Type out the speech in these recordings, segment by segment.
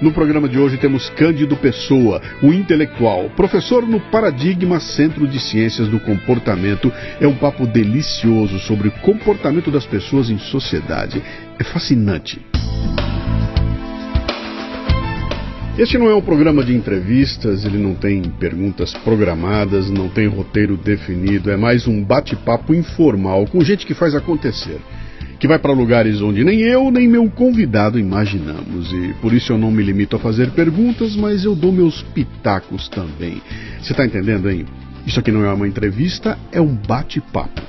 No programa de hoje temos Cândido Pessoa, o intelectual, professor no Paradigma Centro de Ciências do Comportamento. É um papo delicioso sobre o comportamento das pessoas em sociedade. É fascinante. Este não é um programa de entrevistas, ele não tem perguntas programadas, não tem roteiro definido, é mais um bate-papo informal com gente que faz acontecer que vai para lugares onde nem eu nem meu convidado imaginamos. E por isso eu não me limito a fazer perguntas, mas eu dou meus pitacos também. Você está entendendo, hein? Isso aqui não é uma entrevista, é um bate-papo.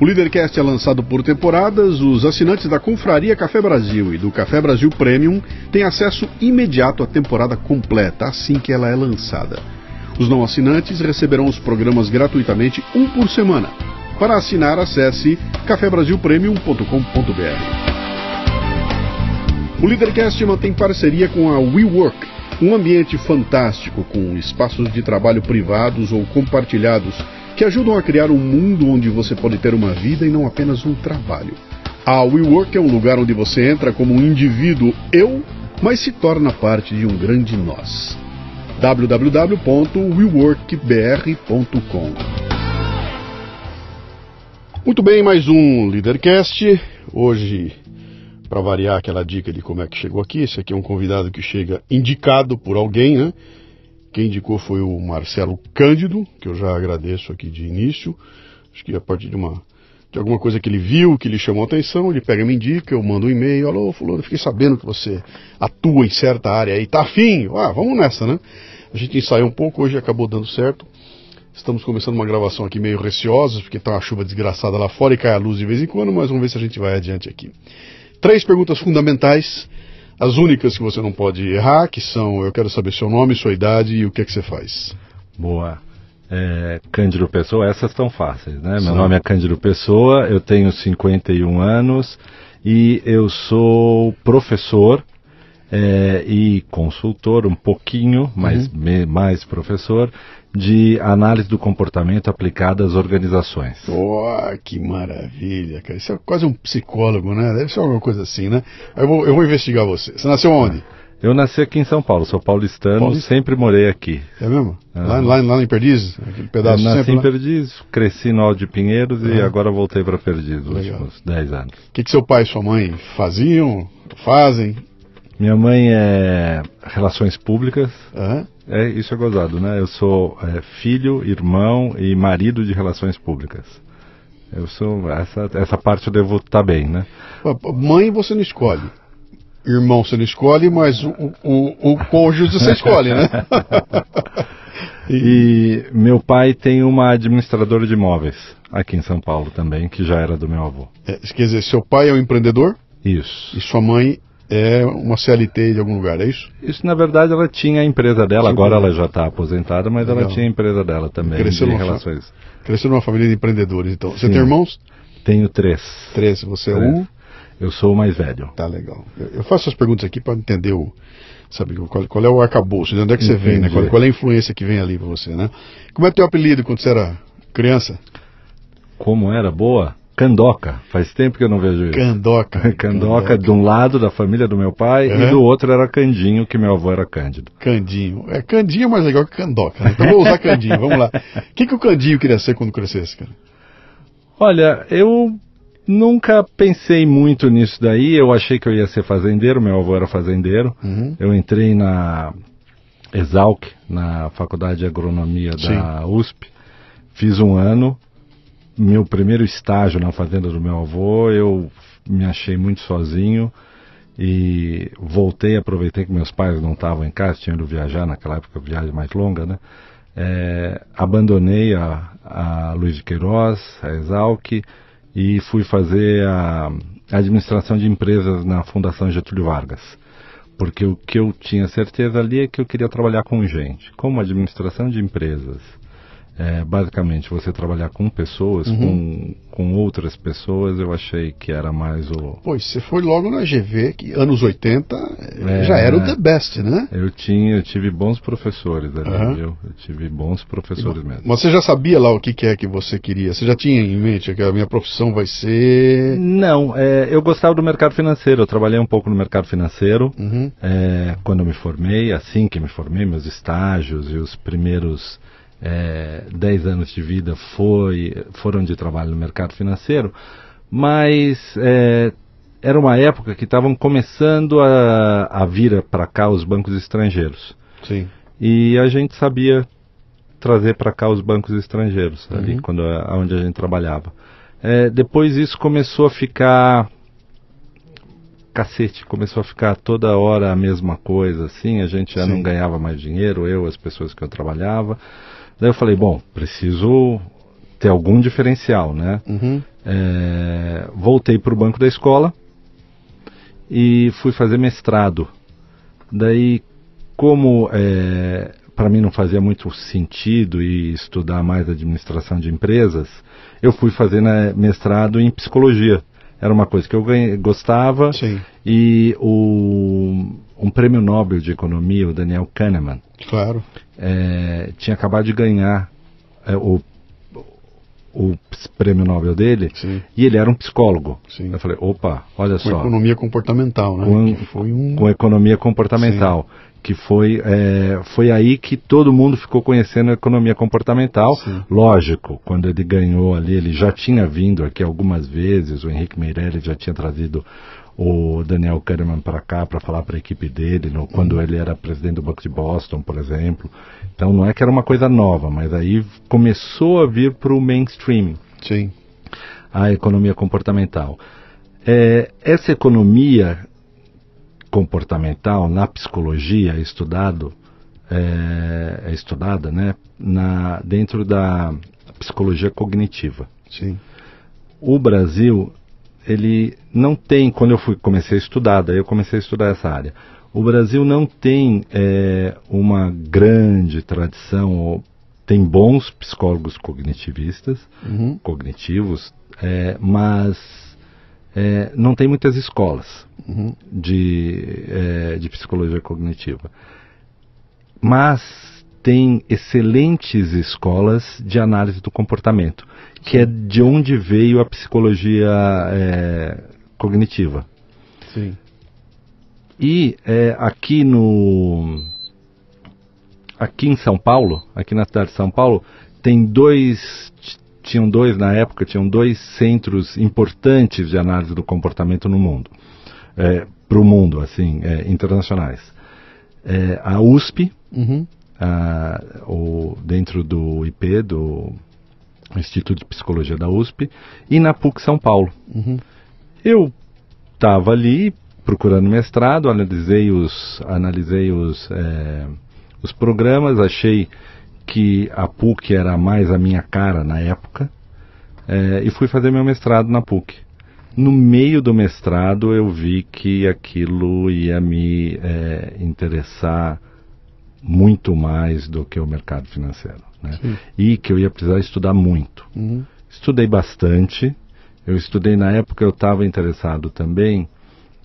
O Leadercast é lançado por temporadas. Os assinantes da Confraria Café Brasil e do Café Brasil Premium têm acesso imediato à temporada completa assim que ela é lançada. Os não assinantes receberão os programas gratuitamente um por semana para assinar, acesse cafebrasilpremium.com.br. O Leadercast mantém parceria com a WeWork, um ambiente fantástico com espaços de trabalho privados ou compartilhados que ajudam a criar um mundo onde você pode ter uma vida e não apenas um trabalho. A WeWork é um lugar onde você entra como um indivíduo eu, mas se torna parte de um grande nós. www.weworkbr.com muito bem, mais um Leadercast. Hoje, para variar aquela dica de como é que chegou aqui, esse aqui é um convidado que chega indicado por alguém, né? Quem indicou foi o Marcelo Cândido, que eu já agradeço aqui de início. Acho que a partir de uma de alguma coisa que ele viu, que lhe chamou a atenção, ele pega e me indica, eu mando um e-mail, alô, fulano, fiquei sabendo que você atua em certa área aí, tá afim? Ah, vamos nessa, né? A gente ensaiou um pouco, hoje acabou dando certo. Estamos começando uma gravação aqui meio receosos, porque está uma chuva desgraçada lá fora e cai a luz de vez em quando, mas vamos ver se a gente vai adiante aqui. Três perguntas fundamentais, as únicas que você não pode errar, que são eu quero saber seu nome, sua idade e o que é que você faz. Boa. É, Cândido Pessoa, essas estão fáceis, né? Sim. Meu nome é Cândido Pessoa, eu tenho 51 anos e eu sou professor é, e consultor, um pouquinho, mas uhum. me, mais professor, de análise do comportamento aplicada às organizações. Oh, que maravilha, cara. Isso é quase um psicólogo, né? Deve ser alguma coisa assim, né? Eu vou, eu vou investigar você. Você nasceu onde? Eu nasci aqui em São Paulo, sou paulistano, Paulista? sempre morei aqui. É mesmo? É. Lá, lá, lá em Perdizes? Aquele pedaço eu nasci em Perdizes, cresci no Alto de Pinheiros e agora voltei para Perdizes, nos últimos 10 anos. O que, que seu pai e sua mãe faziam, fazem? Minha mãe é Relações Públicas. Uhum. É, isso é gozado, né? Eu sou é, filho, irmão e marido de Relações Públicas. Eu sou. Essa, essa parte eu devo estar tá bem, né? Mãe você não escolhe. Irmão você não escolhe, mas o, o, o cônjuge você escolhe, né? e meu pai tem uma administradora de imóveis aqui em São Paulo também, que já era do meu avô. É, quer dizer, seu pai é um empreendedor? Isso. E sua mãe é uma CLT de algum lugar, é isso? Isso, na verdade, ela tinha a empresa dela, Sim, agora ela já está aposentada, mas Legal. ela tinha a empresa dela também, cresceu de relações. Cresceu numa família de empreendedores, então. Você Sim. tem irmãos? Tenho três. Três, você três. é um? Eu sou o mais velho. Tá legal. Eu, eu faço as perguntas aqui para entender o, sabe, qual, qual, é o arcabouço, de onde é que Entendi. você vem, né? Qual, qual, é a influência que vem ali para você, né? Como é teu apelido quando você era criança? Como era? Boa? Candoca. Faz tempo que eu não vejo isso. Candoca. Candoca, Candoca. de um lado da família do meu pai uhum. e do outro era Candinho, que meu avô era Cândido. Candinho. É, Candinho é mais legal que Candoca. Né? Então vou usar Candinho, vamos lá. O que, que o Candinho queria ser quando crescesse, cara? Olha, eu nunca pensei muito nisso daí. Eu achei que eu ia ser fazendeiro, meu avô era fazendeiro. Uhum. Eu entrei na Exalc, na Faculdade de Agronomia Sim. da USP. Fiz um ano meu primeiro estágio na fazenda do meu avô, eu me achei muito sozinho e voltei, aproveitei que meus pais não estavam em casa, tinham ido viajar, naquela época viagem mais longa, né? É, abandonei a, a Luiz de Queiroz, a Exalc, e fui fazer a, a administração de empresas na Fundação Getúlio Vargas. Porque o que eu tinha certeza ali é que eu queria trabalhar com gente, como administração de empresas é, basicamente você trabalhar com pessoas, uhum. com, com outras pessoas, eu achei que era mais o. Pois, você foi logo na GV, que anos 80 é, já era o the best, né? Eu tinha, eu tive bons professores ali, uhum. viu? Eu tive bons professores mesmo. Mas você já sabia lá o que, que é que você queria? Você já tinha em mente que a minha profissão vai ser. Não, é, eu gostava do mercado financeiro, eu trabalhei um pouco no mercado financeiro uhum. é, quando eu me formei, assim que me formei, meus estágios e os primeiros é, 10 anos de vida foi, foram de trabalho no mercado financeiro, mas é, era uma época que estavam começando a, a vir para cá os bancos estrangeiros. Sim. E a gente sabia trazer para cá os bancos estrangeiros, uhum. ali quando, onde a gente trabalhava. É, depois isso começou a ficar cacete, começou a ficar toda hora a mesma coisa, assim, a gente já Sim. não ganhava mais dinheiro, eu, as pessoas que eu trabalhava. Daí eu falei, bom, preciso ter algum diferencial, né? Uhum. É, voltei para o banco da escola e fui fazer mestrado. Daí, como é, para mim não fazia muito sentido e estudar mais administração de empresas, eu fui fazer né, mestrado em psicologia. Era uma coisa que eu ganhei, gostava Sim. e o um prêmio Nobel de Economia, o Daniel Kahneman. Claro. É, tinha acabado de ganhar é, o, o prêmio Nobel dele Sim. e ele era um psicólogo. Sim. Eu falei, opa, olha com só. Com economia comportamental, né? Com, foi um... com economia comportamental. Sim. Que foi, é, foi aí que todo mundo ficou conhecendo a economia comportamental. Sim. Lógico, quando ele ganhou ali, ele já tinha vindo aqui algumas vezes, o Henrique Meirelles já tinha trazido o Daniel Kahneman para cá para falar para a equipe dele, no, quando ele era presidente do Banco de Boston, por exemplo. Então não é que era uma coisa nova, mas aí começou a vir para o mainstream. Sim. A economia comportamental. É, essa economia comportamental na psicologia é estudado é, é estudada, né, na, dentro da psicologia cognitiva. Sim. O Brasil ele não tem, quando eu fui, comecei a estudar, daí eu comecei a estudar essa área. O Brasil não tem é, uma grande tradição, tem bons psicólogos cognitivistas, uhum. cognitivos, é, mas é, não tem muitas escolas uhum. de, de psicologia cognitiva. Mas tem excelentes escolas de análise do comportamento que é de onde veio a psicologia é, cognitiva. Sim. E é, aqui no aqui em São Paulo, aqui na cidade de São Paulo, tem dois tinham dois na época, tinham dois centros importantes de análise do comportamento no mundo, é, para o mundo, assim, é, internacionais. É, a USP, uhum. a, o, dentro do IP, do Instituto de Psicologia da USP, e na PUC São Paulo. Uhum. Eu estava ali procurando mestrado, analisei os, analisei os, é, os programas, achei que a PUC era mais a minha cara na época, é, e fui fazer meu mestrado na PUC. No meio do mestrado eu vi que aquilo ia me é, interessar muito mais do que o mercado financeiro. Né? E que eu ia precisar estudar muito. Uhum. Estudei bastante. Eu estudei na época, eu estava interessado também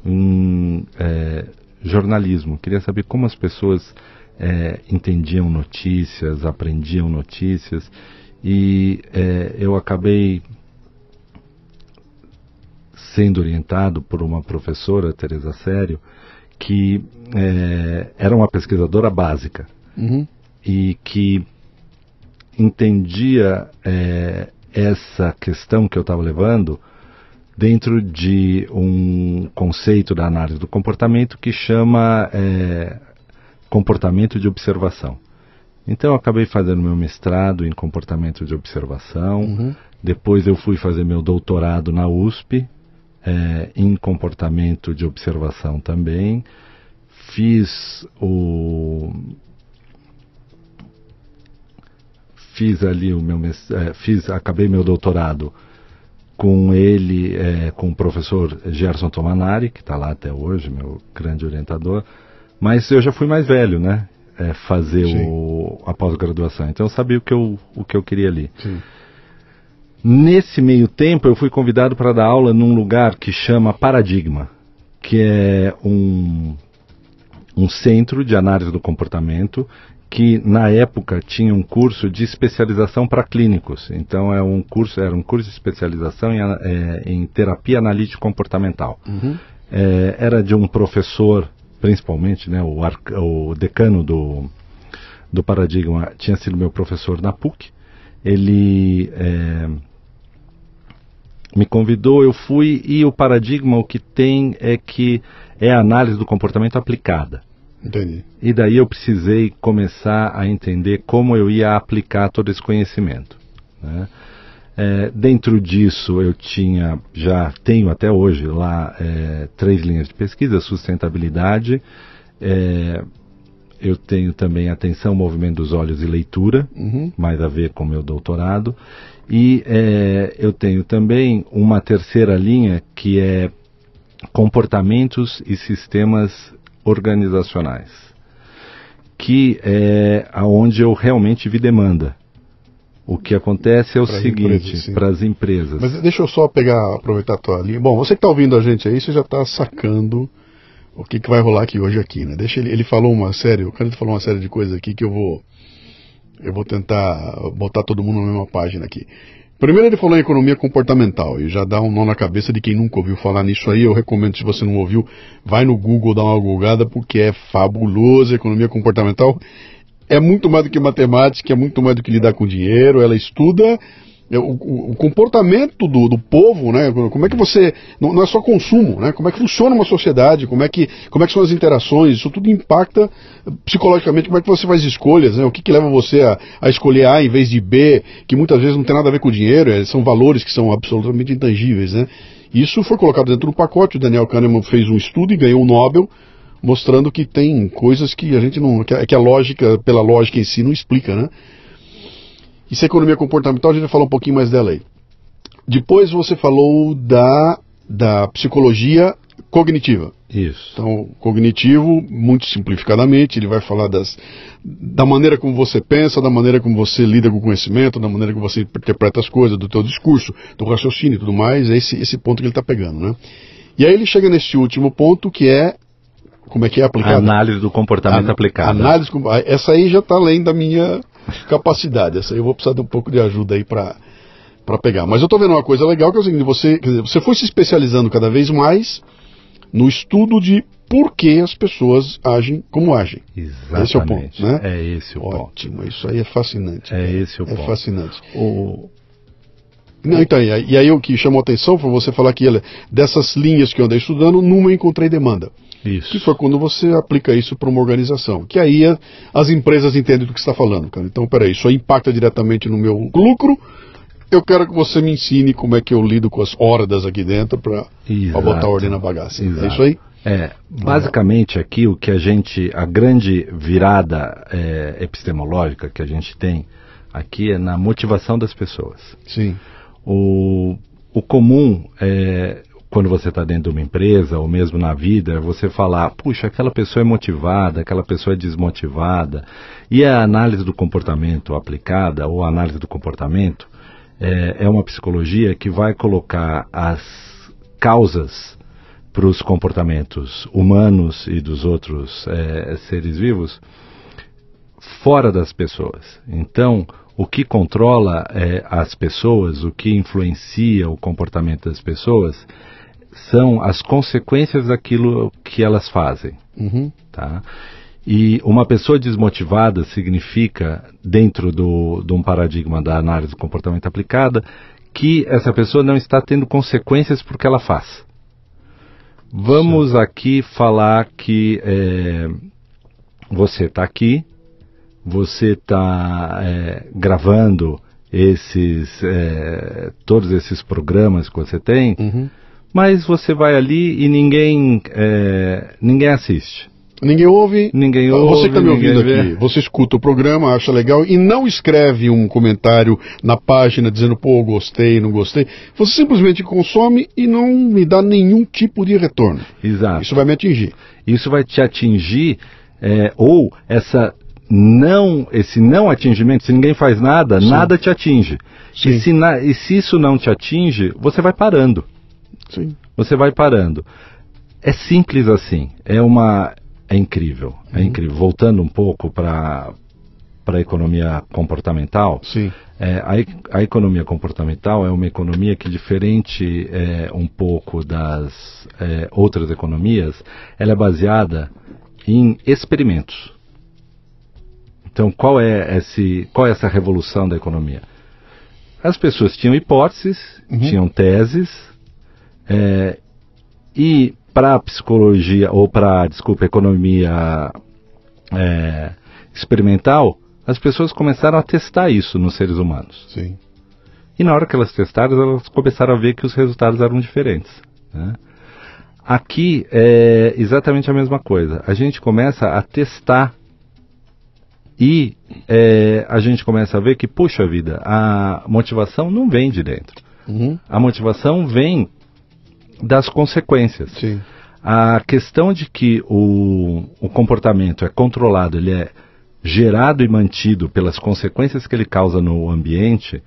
em é, jornalismo. Queria saber como as pessoas é, entendiam notícias, aprendiam notícias. E é, eu acabei sendo orientado por uma professora, Teresa Sério, que é, era uma pesquisadora básica uhum. e que entendia é, essa questão que eu estava levando dentro de um conceito da análise do comportamento que chama é, comportamento de observação. Então eu acabei fazendo meu mestrado em comportamento de observação. Uhum. Depois eu fui fazer meu doutorado na USP é, em comportamento de observação também. Fiz o fiz ali o meu é, fiz acabei meu doutorado com ele é, com o professor Gerson Tomanari que está lá até hoje meu grande orientador mas eu já fui mais velho né é, fazer o, a pós-graduação. Então eu sabia o que eu, o que eu queria ali. Sim. Nesse meio tempo, eu fui convidado para dar aula num lugar que chama Paradigma, que é um, um centro de análise do comportamento que na época tinha um curso de especialização para clínicos. Então é um curso, era um curso de especialização em, é, em terapia analítica comportamental. Uhum. É, era de um professor, principalmente, né, o, o decano do, do Paradigma tinha sido meu professor na PUC. Ele é, me convidou, eu fui e o Paradigma o que tem é que é a análise do comportamento aplicada. Entendi. E daí eu precisei começar a entender como eu ia aplicar todo esse conhecimento. Né? É, dentro disso eu tinha, já tenho até hoje lá é, três linhas de pesquisa, sustentabilidade, é, eu tenho também atenção, movimento dos olhos e leitura, Uhum. mais a ver com meu doutorado, e é, eu tenho também uma terceira linha que é comportamentos e sistemas organizacionais, que é aonde eu realmente vi demanda. O que acontece é o Pras seguinte, para as empresas. Mas deixa eu só pegar, aproveitar a tua linha. Bom, você que está ouvindo a gente aí, você já está sacando o que, que vai rolar aqui hoje aqui, né? Deixa ele, ele falou uma série, o Canito falou uma série de coisas aqui que eu vou eu vou tentar botar todo mundo na mesma página aqui. Primeiro ele falou em economia comportamental e já dá um nó na cabeça de quem nunca ouviu falar nisso aí. Eu recomendo, se você não ouviu, vai no Google dar uma googada porque é fabuloso. Economia comportamental é muito mais do que matemática, é muito mais do que lidar com dinheiro. Ela estuda o, o- o comportamento do, do povo, né? Como é que você. Não, não é só consumo, né? Como é que funciona uma sociedade, como é que, como é que são as interações, isso tudo impacta psicologicamente como é que você faz escolhas, né? O que, que leva você a, a escolher A em vez de B, que muitas vezes não tem nada a ver com o dinheiro, é, são valores que são absolutamente intangíveis, né? Isso foi colocado dentro do pacote, o Daniel Kahneman fez um estudo e ganhou o Nobel, mostrando que tem coisas que a gente não. que a, que a lógica, pela lógica em si, não explica, né? Isso é economia comportamental, a gente vai falar um pouquinho mais dela aí. Depois você falou da, da psicologia cognitiva. Isso. Então, cognitivo, muito simplificadamente, ele vai falar das, da maneira como você pensa, da maneira como você lida com o conhecimento, da maneira como você interpreta as coisas, do teu discurso, do raciocínio e tudo mais, é esse, esse ponto que ele está pegando, né? E aí ele chega nesse último ponto que é, como é que é aplicado? Análise do comportamento Ana- aplicado. Análise, essa aí já está além da minha capacidade. Essa aí eu vou precisar de um pouco de ajuda aí para para pegar. Mas eu estou vendo uma coisa legal que é o seguinte: você, dizer, você foi se especializando cada vez mais no estudo de por que as pessoas agem como agem. Exatamente. Esse é o ponto, né? É esse o ponto. Ótimo, isso aí é fascinante. É esse o É ponto. fascinante. O, Não, então, e aí, e aí o que chamou atenção foi você falar que dessas linhas que eu andei estudando, numa encontrei demanda. Isso. Que foi quando você aplica isso para uma organização. Que aí as empresas entendem do que você está falando, cara. Então, peraí, isso impacta diretamente no meu lucro. Eu quero que você me ensine como é que eu lido com as hordas aqui dentro para botar ordem na bagaça. É Exato. isso aí? É, basicamente aqui o que a gente, a grande virada é, epistemológica que a gente tem aqui é na motivação das pessoas. Sim. O, o comum é, quando você está dentro de uma empresa ou mesmo na vida, você falar, puxa, aquela pessoa é motivada, aquela pessoa é desmotivada. E a análise do comportamento aplicada, ou a análise do comportamento, é, é uma psicologia que vai colocar as causas para os comportamentos humanos e dos outros é, seres vivos fora das pessoas. Então, o que controla é, as pessoas, o que influencia o comportamento das pessoas, são as consequências daquilo que elas fazem. Uhum. Tá? E uma pessoa desmotivada significa, dentro do, de um paradigma da análise do comportamento aplicada, que essa pessoa não está tendo consequências porque ela faz. Vamos aqui falar que é, você está aqui, você está é, gravando esses é, todos esses programas que você tem, Uhum. Mas você vai ali e ninguém é, ninguém assiste. Ninguém ouve. Ninguém Você ouve, que está me ouvindo aqui, você escuta o programa, acha legal e não escreve um comentário na página dizendo, pô, gostei, não gostei. Você simplesmente consome e não me dá nenhum tipo de retorno. Exato. Isso vai me atingir. Isso vai te atingir, é, ou essa não, esse não atingimento, se ninguém faz nada, Sim. nada te atinge. E se, na- e se isso não te atinge, você vai parando. Sim. Você vai parando. É simples assim. É uma. É incrível. É incrível. Voltando um pouco para para a economia comportamental. Sim. É, a, a economia comportamental é uma economia que, diferente é, um pouco das é, outras economias, ela é baseada em experimentos. Então, qual é, esse, qual é essa revolução da economia? As pessoas tinham hipóteses, tinham teses, é, e para a psicologia, ou para, desculpa, economia é, experimental, as pessoas começaram a testar isso nos seres humanos. Sim. E na hora que elas testaram, elas começaram a ver que os resultados eram diferentes. né? Aqui é exatamente a mesma coisa. A gente começa a testar e é, a gente começa a ver que, puxa vida, a motivação não vem de dentro. Uhum. A motivação vem das consequências. Sim. A questão de que o, o comportamento é controlado, ele é gerado e mantido pelas consequências que ele causa no ambiente,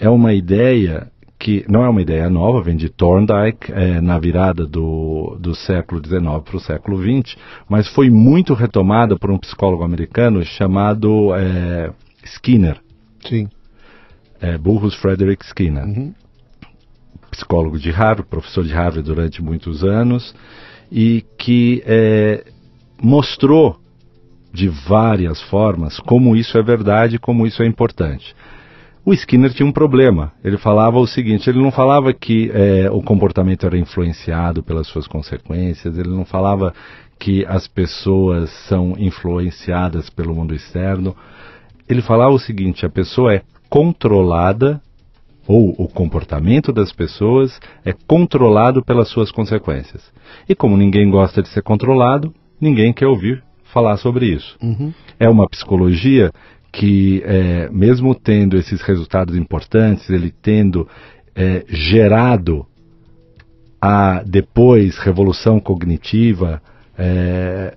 é uma ideia que não é uma ideia nova, vem de Thorndike é, na virada do, do século XIX para o século XX, mas foi muito retomada por um psicólogo americano chamado é, Skinner, Sim. é, Burrus Frederick Skinner Uhum. Psicólogo de Harvard, professor de Harvard durante muitos anos, e que é, mostrou de várias formas como isso é verdade, como isso é importante. O Skinner tinha um problema. Ele falava o seguinte: ele não falava que é, o comportamento era influenciado pelas suas consequências, ele não falava que as pessoas são influenciadas pelo mundo externo. Ele falava o seguinte: a pessoa é controlada ou o comportamento das pessoas é controlado pelas suas consequências. E como ninguém gosta de ser controlado, ninguém quer ouvir falar sobre isso. Uhum. É uma psicologia que, é, mesmo tendo esses resultados importantes, ele tendo é, gerado a depois revolução cognitiva é,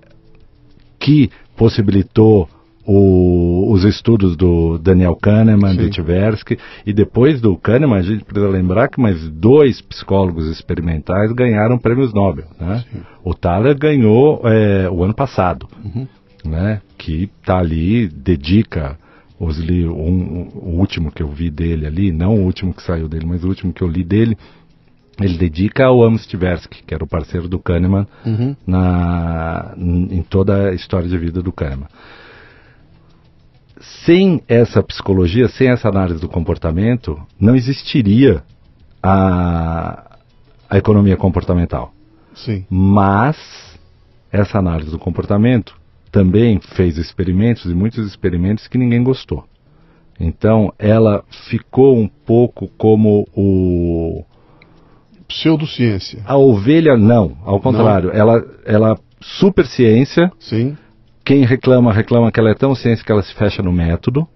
que possibilitou o- os estudos do Daniel Kahneman, Sim. do Tversky, e depois do Kahneman, a gente precisa lembrar que mais dois psicólogos experimentais ganharam prêmios Nobel. Né? O Thaler ganhou é, o ano passado, né? que está ali, dedica os li um- o último que eu vi dele ali, não o último que saiu dele, mas o último que eu li dele, ele dedica ao Amos Tversky, que era o parceiro do Kahneman Uhum. na, em toda a história de vida do Kahneman. Sem essa psicologia, sem essa análise do comportamento, não existiria a, a economia comportamental. Sim. Mas essa análise do comportamento também fez experimentos e muitos experimentos que ninguém gostou. Então ela ficou um pouco como o Pseudociência. a ovelha não, ao contrário, ela ela super ciência, Sim. Quem reclama reclama que ela é tão ciência que ela se fecha no método,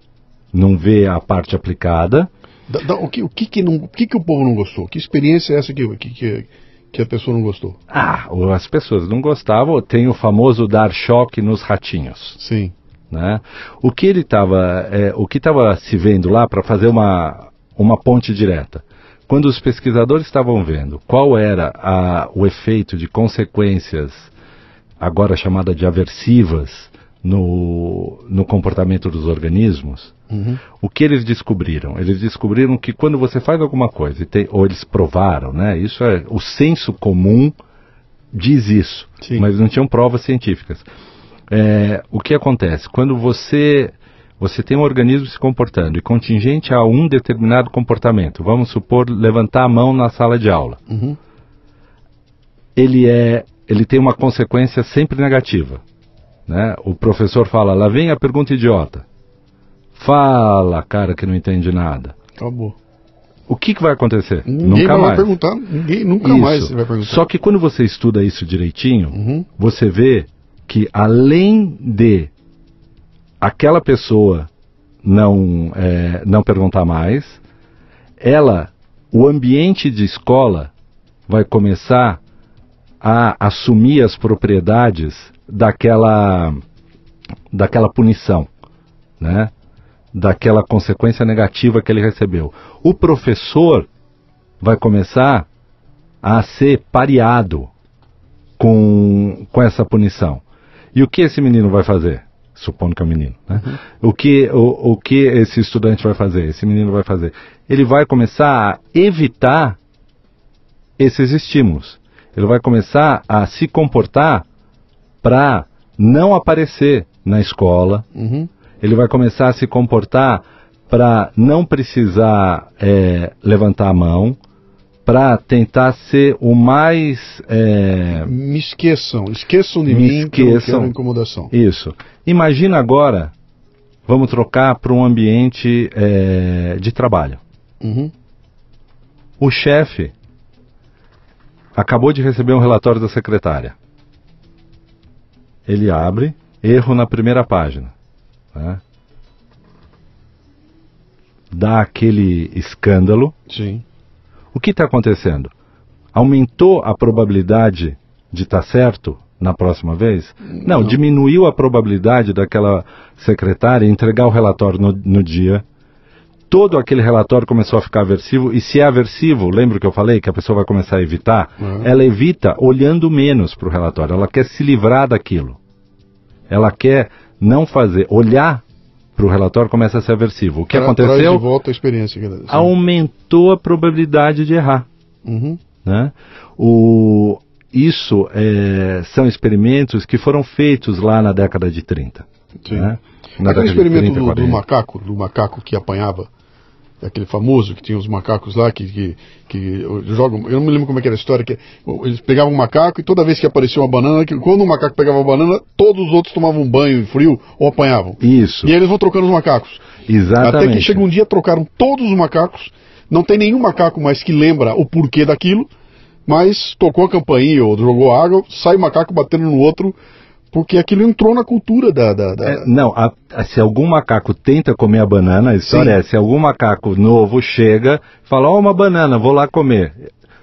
não vê a parte aplicada. Da- da- o que, o que, que, não, o que, que o povo não gostou? Que experiência é essa que, que, que, que a pessoa não gostou? Ah, as pessoas não gostavam, tem o famoso dar choque nos ratinhos. Sim. né? O que ele estava, o que estava se vendo lá para fazer uma uma ponte direta. Quando os pesquisadores estavam vendo qual era a, o efeito de consequências, agora chamada de aversivas, no, no comportamento dos organismos, Uhum. o que eles descobriram? Eles descobriram que quando você faz alguma coisa, tem- ou eles provaram, né? Isso é o senso comum diz isso, Sim. mas não tinham provas científicas. É, o que acontece? Quando você você tem um organismo se comportando e contingente a um determinado comportamento, vamos supor levantar a mão na sala de aula, Uhum. ele é ele tem uma consequência sempre negativa, né? O professor fala, lá vem a pergunta idiota. Fala, cara que não entende nada. Acabou. O que, que vai acontecer? Ninguém Nunca vai mais. perguntar. Ninguém, nunca Isso. mais vai perguntar. Só que quando você estuda isso direitinho, Uhum. você vê que além de aquela pessoa não, é, não perguntar mais, ela, o ambiente de escola vai começar a assumir as propriedades daquela daquela punição, né? daquela consequência negativa que ele recebeu. O professor vai começar a ser pareado com, com essa punição. E o que esse menino vai fazer? Supondo que é um menino. Né? Uhum. O, que, o, o que esse estudante vai fazer? Esse menino vai fazer? Ele vai começar a evitar esses estímulos. Ele vai começar a se comportar para não aparecer na escola. Uhum. Ele vai começar a se comportar para não precisar é, levantar a mão, para tentar ser o mais. É... Me esqueçam, esqueçam de Me mim esqueçam. que eu quero incomodação. Isso. Imagina agora, vamos trocar para um ambiente é, de trabalho. Uhum. O chefe acabou de receber um relatório da secretária. Ele abre, erro na primeira página. Né? Dá aquele escândalo. Sim o que está acontecendo? Aumentou a probabilidade de estar tá certo na próxima vez? Não, Não, diminuiu a probabilidade daquela secretária entregar o relatório no, no dia. Todo aquele relatório começou a ficar aversivo, e se é aversivo, lembra que eu falei que a pessoa vai começar a evitar? Uhum. Ela evita olhando menos para o relatório, ela quer se livrar daquilo. Ela quer não fazer, olhar para o relatório começa a ser aversivo. O que Tra aconteceu? de volta a experiência. Aumentou a probabilidade de errar. Uhum. Né? O, isso é, são experimentos que foram feitos lá na década de 30. Sim. Né? Na Aquele experimento 30, do, do, macaco, do macaco que apanhava aquele famoso que tinha os macacos lá que, que, que jogam. Eu não me lembro como é que era a história, que eles pegavam um macaco e toda vez que aparecia uma banana, que quando o macaco pegava a banana, todos os outros tomavam um banho frio ou apanhavam. Isso. E aí eles vão trocando os macacos. Exatamente. Até que chega um dia, trocaram todos os macacos, não tem nenhum macaco mais que lembra o porquê daquilo, mas tocou a campainha ou jogou água, sai o macaco batendo no outro porque aquilo entrou na cultura da. da, da... É, não, a, a, se algum macaco tenta comer a banana, a história Sim. é: se algum macaco novo chega, fala, ó, oh, uma banana, vou lá comer.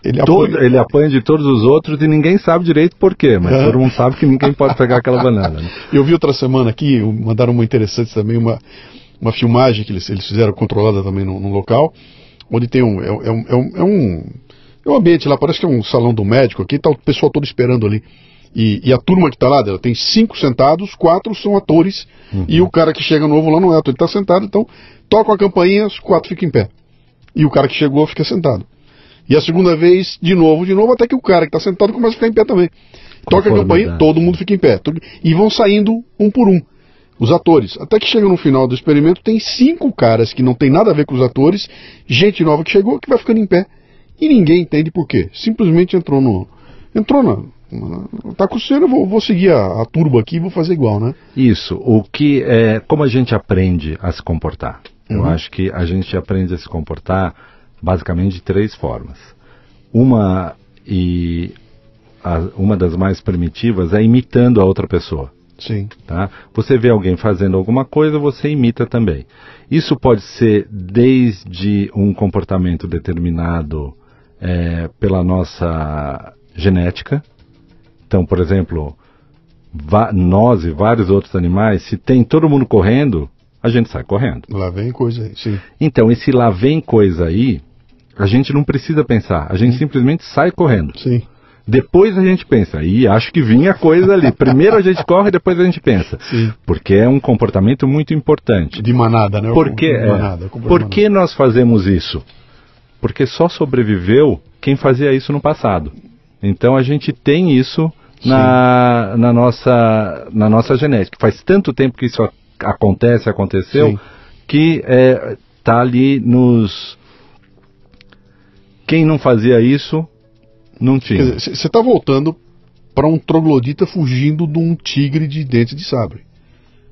Ele, Todo, apanha... ele apanha de todos os outros e ninguém sabe direito por quê, mas é. todo mundo sabe que ninguém pode pegar aquela banana. Né? Eu vi outra semana aqui, mandaram uma interessante também, uma, uma filmagem que eles, eles fizeram controlada também num, local, onde tem um é, é, um. é, um, é um. É um ambiente lá, parece que é um salão do médico aqui, tá o pessoal todo esperando ali. E, e, a turma que está lá, ela tem cinco sentados, quatro são atores, uhum. e o cara que chega novo lá não é ator, ele está sentado, então toca a campainha, os quatro ficam em pé. E o cara que chegou fica sentado. E a segunda vez, de novo, de novo, até que o cara que está sentado começa a ficar em pé também. Toca a campainha, todo mundo fica em pé. E vão saindo um por um, os atores. Até que chega no final do experimento, tem cinco caras que não tem nada a ver com os atores, gente nova que chegou, que vai ficando em pé. E ninguém entende por quê. Simplesmente entrou no. Entrou na, Tá coceiro, eu vou, vou seguir a, a turba aqui e vou fazer igual, né? Isso. O que é como a gente aprende a se comportar? Uhum. Eu acho que a gente aprende a se comportar basicamente de três formas. Uma e a, uma das mais primitivas é imitando a outra pessoa. Sim. Tá? Você vê alguém fazendo alguma coisa, você imita também. Isso pode ser desde um comportamento determinado é, pela nossa genética, então, por exemplo, nós e vários outros animais, se tem todo mundo correndo, a gente sai correndo. Lá vem coisa aí, sim. Então, esse lá vem coisa aí, a gente não precisa pensar, a gente simplesmente sai correndo. Sim. Depois a gente pensa, e acho que vinha coisa ali. Primeiro a gente corre, depois a gente pensa. Sim. Porque é um comportamento muito importante. De manada, né? Por, que, é, manada, por que nós fazemos isso? Porque só sobreviveu quem fazia isso no passado. Então a gente tem isso na, na, nossa, na nossa genética. Faz tanto tempo que isso acontece, aconteceu, Sim. que está é, tá ali nos. Quem não fazia isso, não tinha. Você está voltando para um troglodita fugindo de um tigre de dente de sabre.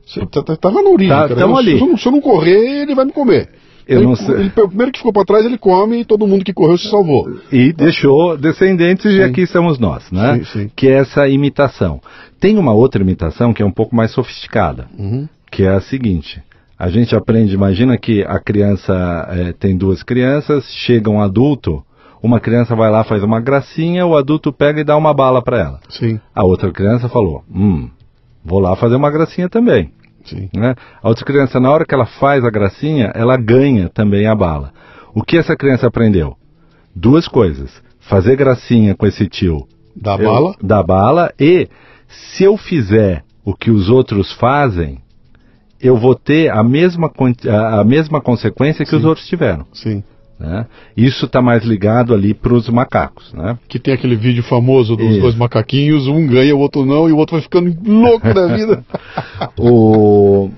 Você tá, tá, tava na origem, tá, cara. Se, eu, se eu não correr, ele vai me comer. Eu ele, não sei. Ele, o primeiro que ficou para trás, ele come e todo mundo que correu se salvou. E deixou descendentes sim. e aqui estamos nós, né? Sim, sim. Que é essa imitação. Tem uma outra imitação que é um pouco mais sofisticada, uhum. que é a seguinte. A gente aprende, imagina que a criança é, tem duas crianças, chega um adulto, uma criança vai lá, faz uma gracinha, o adulto pega e dá uma bala para ela. Sim. A outra criança falou, hum, Vou lá fazer uma gracinha também. Sim. Né? A outra criança, na hora que ela faz a gracinha, ela ganha também a bala. O que essa criança aprendeu? Duas coisas. Fazer gracinha com esse tio. Da eu- bala? Da bala. E se eu fizer o que os outros fazem, eu vou ter a mesma, a mesma consequência que os Sim. outros tiveram. Sim. Né? Isso está mais ligado ali para os macacos. Né? Que tem aquele vídeo famoso dos Isso. dois macaquinhos, um ganha, o outro não, e o outro vai ficando louco da vida. O...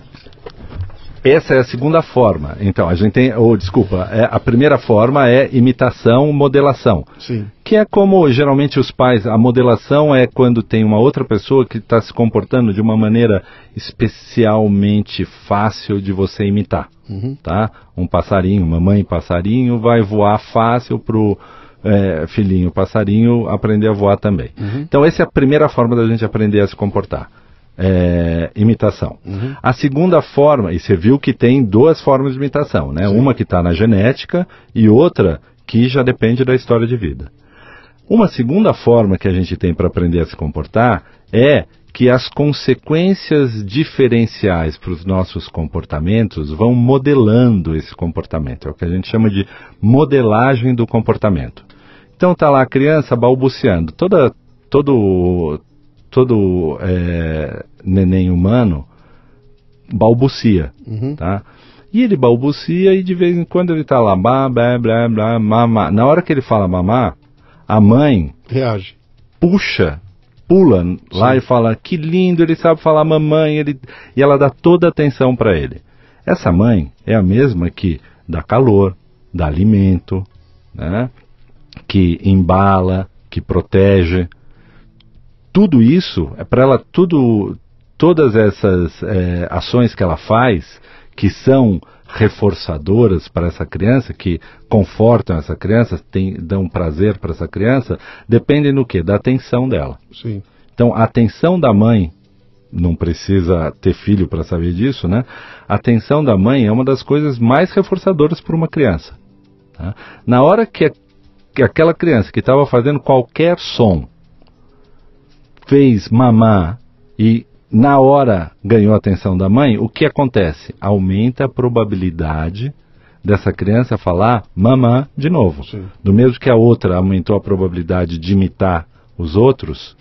Essa é a segunda forma. Então, a gente tem. Ou, desculpa, é, a primeira forma é imitação, modelação. Sim. Que é como geralmente os pais. A modelação é quando tem uma outra pessoa que está se comportando de uma maneira especialmente fácil de você imitar. Uhum. Tá? Um passarinho, mamãe passarinho, vai voar fácil pro é, filhinho passarinho aprender a voar também. Então, essa é a primeira forma da gente aprender a se comportar. É, imitação. A segunda forma, e você viu que tem duas formas de imitação, né? Uma que está na genética e outra que já depende da história de vida. Uma segunda forma que a gente tem para aprender a se comportar é que as consequências diferenciais para os nossos comportamentos vão modelando esse comportamento. É o que a gente chama de modelagem do comportamento. Então tá lá a criança balbuciando. Toda, todo todo é, neném humano balbucia, Uhum. tá? E ele balbucia e de vez em quando ele tá lá, blá, blá, blá, blá, mamá. Na hora que ele fala mamá, a mãe Reage. puxa, pula lá Sim. e fala que lindo, ele sabe falar mamãe, ele... e ela dá toda a atenção para ele. Essa mãe é a mesma que dá calor, dá alimento, né? que embala, que protege. Tudo isso é para ela, tudo, todas essas eh, ações que ela faz, que são reforçadoras para essa criança, que confortam essa criança, tem, dão prazer para essa criança, dependem do quê? Da atenção dela. Sim. Então, a atenção da mãe, não precisa ter filho para saber disso, né? A atenção da mãe é uma das coisas mais reforçadoras para uma criança. tá? Na hora que, a- que aquela criança que estava fazendo qualquer som fez mamar e na hora ganhou a atenção da mãe, o que acontece? Aumenta a probabilidade dessa criança falar mamã de novo. Sim. Do mesmo que a outra aumentou a probabilidade de imitar os outros,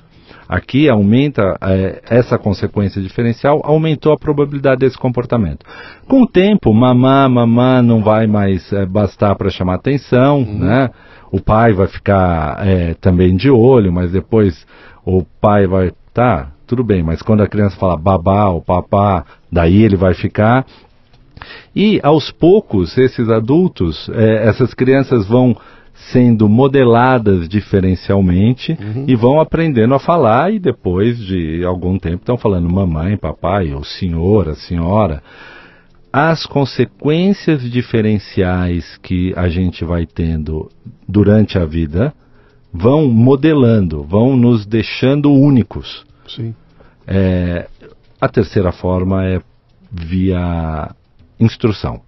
aqui aumenta eh, essa consequência diferencial, aumentou a probabilidade desse comportamento. Com o tempo, mamã, mamã não vai mais eh, bastar para chamar atenção, né? O pai vai ficar eh, também de olho, mas depois o pai vai, tá, tudo bem, mas quando a criança fala babá ou papá, daí ele vai ficar. E aos poucos, esses adultos, eh, essas crianças vão sendo modeladas diferencialmente e vão aprendendo a falar e depois de algum tempo estão falando mamãe, papai, ou senhora, senhora. As consequências diferenciais que a gente vai tendo durante a vida vão modelando, vão nos deixando únicos. Sim. É, a terceira forma é via instrução.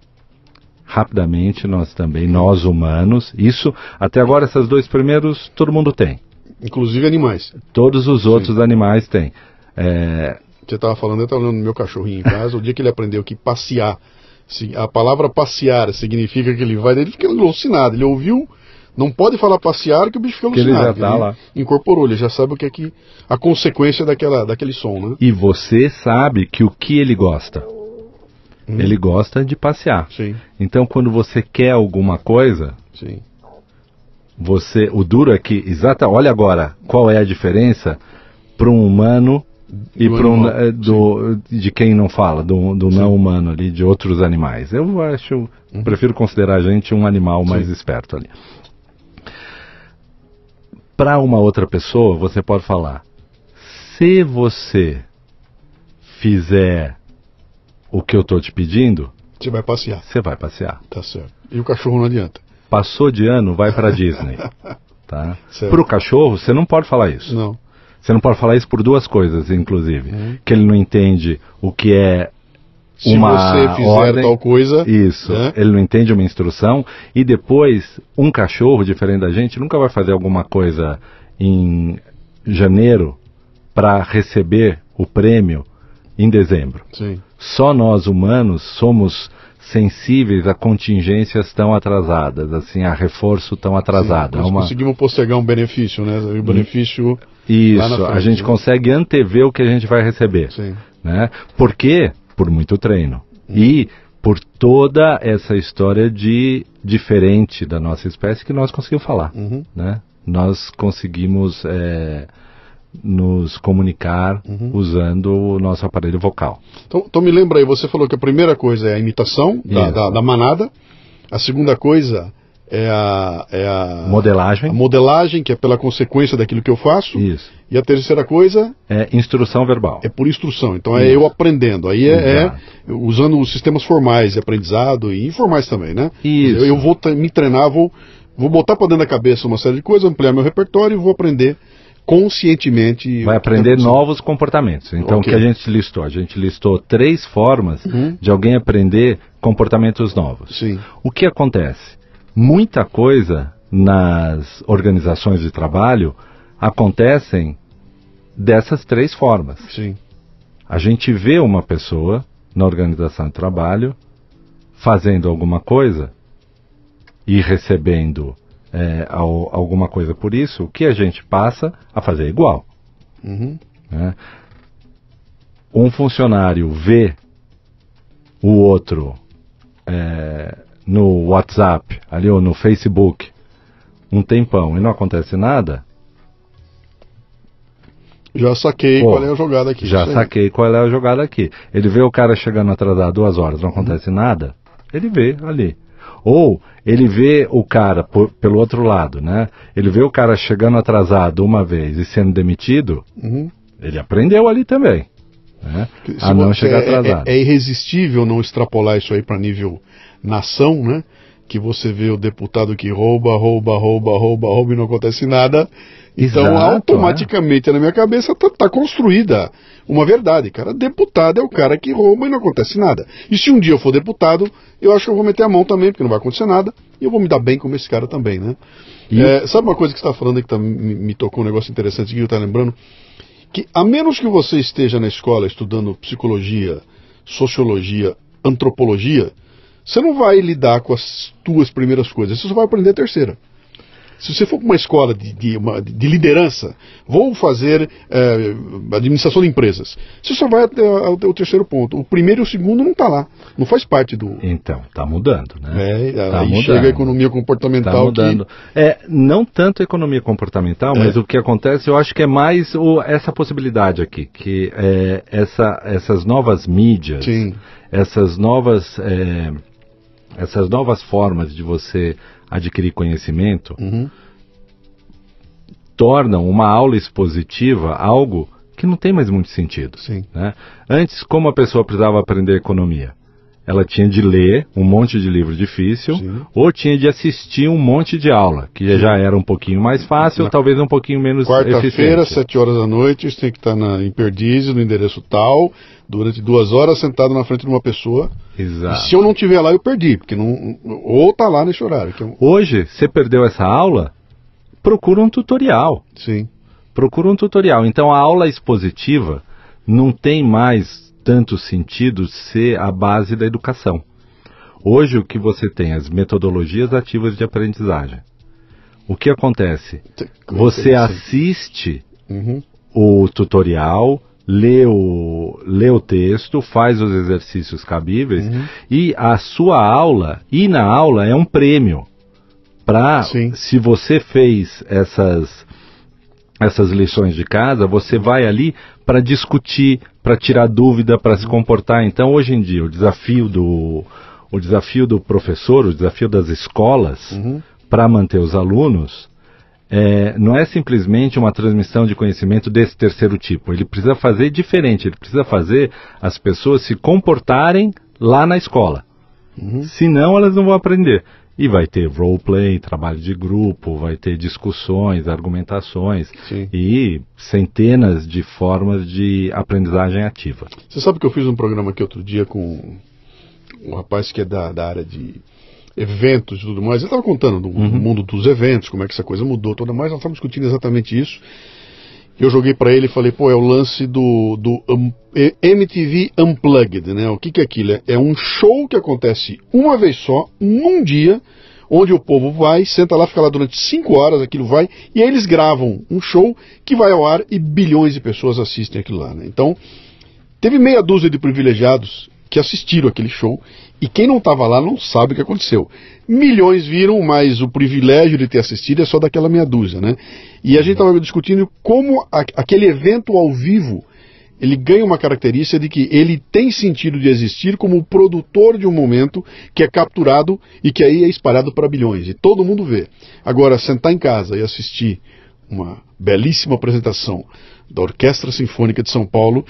Rapidamente, nós também, nós humanos, isso, até agora, esses dois primeiros, todo mundo tem. Inclusive animais. Todos os outros animais têm. É, Você estava falando, eu estava olhando meu cachorrinho em casa, o dia que ele aprendeu que passear, se- a palavra passear significa que ele vai, ele fica alucinado. Ele ouviu, não pode falar passear que o bicho fica Que ele alucinado. já tá lá. Incorporou, ele já sabe o que é que a consequência daquela, daquele som, né? e você sabe que o que ele gosta? Ele gosta de passear. Sim, Então, quando você quer alguma coisa, sim. você, o duro é que, exata, olha agora, qual é a diferença para um humano e Do para um animal, eh, do, de quem não fala, do, do não humano ali, de outros animais. Eu acho, prefiro considerar a gente um animal mais esperto ali. Para uma outra pessoa, você pode falar: se você fizer o que eu estou te pedindo, Você vai passear, você vai passear. tá certo. E o cachorro não adianta. Passou de ano, vai para Disney. Tá? Para o cachorro, você não pode falar isso. Não. Você não pode falar isso por duas coisas, inclusive. Uhum. Que ele não entende o que é Se uma você fizer ordem, tal coisa. Isso. né? Ele não entende uma instrução. E depois, um cachorro, diferente da gente, nunca vai fazer alguma coisa em janeiro para receber o prêmio em dezembro. Sim. Só nós humanos somos sensíveis a contingências tão atrasadas, assim, a reforço tão atrasado. Sim, É nós uma- conseguimos postergar um benefício, né? O benefício. lá Isso, na a frente, gente né? consegue antever o que a gente vai receber. Sim. Né? Por quê? Por muito treino. E por toda essa história de diferente da nossa espécie que nós conseguimos falar. Uhum. Né? Nós conseguimos é, nos comunicar usando o nosso aparelho vocal. Então, então me lembra aí, você falou que a primeira coisa é a imitação da, da- da manada, a segunda coisa é a, é a, Modelagem. a modelagem, que é pela consequência daquilo que eu faço, Isso. e a terceira coisa É instrução verbal. é por instrução. Então é eu aprendendo. Aí é, é usando os sistemas formais de aprendizado e informais também, né? Isso. Eu, eu vou me treinar, vou, vou botar para dentro da cabeça uma série de coisas, ampliar meu repertório e vou aprender conscientemente. Vai aprender tá acontecendo. novos comportamentos. Então, Ok. o que a gente listou? A gente listou três formas Uhum. de alguém aprender comportamentos novos. Sim. O que acontece? Muita coisa nas organizações de trabalho acontecem dessas três formas. Sim. A gente vê uma pessoa na organização de trabalho fazendo alguma coisa e recebendo é, al- alguma coisa por isso, o que a gente passa a fazer igual. Uhum. né? Um funcionário vê o outro é, no WhatsApp, ali ou no Facebook, um tempão e não acontece nada, Já saquei Pô, qual é a jogada aqui. já saquei qual é a jogada aqui. Ele vê o cara chegando atrasado duas horas, não acontece nada, ele vê ali. Ou ele vê o cara por- pelo outro lado, né? Ele vê o cara chegando atrasado uma vez e sendo demitido, Uhum. ele aprendeu ali também. Né? A não chegar é- é- atrasado. É, irresistível não extrapolar isso aí para nível nação, né? Que você vê o deputado que rouba, rouba, rouba, rouba, rouba e não acontece nada. Então, Exato, é. automaticamente na minha cabeça tá, tá construída uma verdade, cara. Deputado é o cara que rouba e não acontece nada. E se um dia eu for deputado, eu acho que eu vou meter a mão também, porque não vai acontecer nada, e eu vou me dar bem como esse cara também, né? E- É, sabe uma coisa que você está falando aí que tá- me, me tocou um negócio interessante que eu tá lembrando? que a menos que você esteja na escola estudando psicologia, sociologia, antropologia, você não vai lidar com as duas primeiras coisas, você só vai aprender a terceira. Se você for para uma escola de, de, uma- de liderança, vou fazer eh, administração de empresas, você só vai até até o terceiro ponto. O primeiro e o segundo não está lá, não faz parte do. Então, tá mudando, né? É, Tá aí mudando. chega a economia comportamental Tá mudando. É, não tanto a economia comportamental, mas É. o que acontece, eu acho que é mais o- essa possibilidade aqui, que é, essa, essas novas mídias, que. Sim. essas novas, é, essas novas formas de você adquirir conhecimento Uhum. tornam uma aula expositiva algo que não tem mais muito sentido. Né? Antes, como a pessoa precisava aprender economia? Ela tinha de ler um monte de livro difícil Sim. ou tinha de assistir um monte de aula, que já era um pouquinho mais fácil, Na talvez um pouquinho menos Quarta-feira, sete horas da noite, você tem que estar na, em Perdizes, no endereço tal, durante duas horas sentado na frente de uma pessoa. E Exato. se eu não estiver lá, eu perdi, porque não. Ou tá lá nesse horário. Eu, Hoje, você perdeu essa aula, procura um tutorial. sim. procura um tutorial. Então a aula expositiva não tem mais tanto sentido ser a base da educação. Hoje o que você tem as metodologias ativas de aprendizagem. O que acontece? Você assiste Uhum. o tutorial, lê o, lê o texto, faz os exercícios cabíveis Uhum. e a sua aula, e na aula é um prêmio para se você fez essas essas lições de casa, você vai ali para discutir, para tirar dúvida, para se comportar. Então, hoje em dia, o desafio do o desafio do professor, o desafio das escolas Uhum. para manter os alunos é, não é simplesmente uma transmissão de conhecimento desse terceiro tipo. Ele precisa fazer diferente. Ele precisa fazer as pessoas se comportarem lá na escola. Uhum. Senão elas não vão aprender. E vai ter roleplay, trabalho de grupo, vai ter discussões, argumentações Sim. e centenas de formas de aprendizagem ativa. Você sabe que eu fiz um programa aqui outro dia com um rapaz que é da, da área de eventos e tudo mais. Ele estava contando do Uhum. mundo dos eventos, como é que essa coisa mudou, toda mais. Nós estávamos discutindo exatamente isso. Eu joguei para ele e falei, pô, é o lance do, do um, MTV Unplugged, né? O que, que é aquilo? É um show que acontece uma vez só, num dia, onde o povo vai, senta lá, fica lá durante cinco horas, aquilo vai, e aí eles gravam um show que vai ao ar e bilhões de pessoas assistem aquilo lá, né? Então, teve meia dúzia de privilegiados que assistiram aquele show e quem não estava lá não sabe o que aconteceu. Milhões viram, mas o privilégio de ter assistido é só daquela meia dúzia, né? E a gente estava discutindo como a, aquele evento ao vivo ele ganha uma característica de que ele tem sentido de existir como produtor de um momento que é capturado e que aí é espalhado para bilhões e todo mundo vê. Agora, sentar em casa e assistir uma belíssima apresentação da Orquestra Sinfônica de São Paulo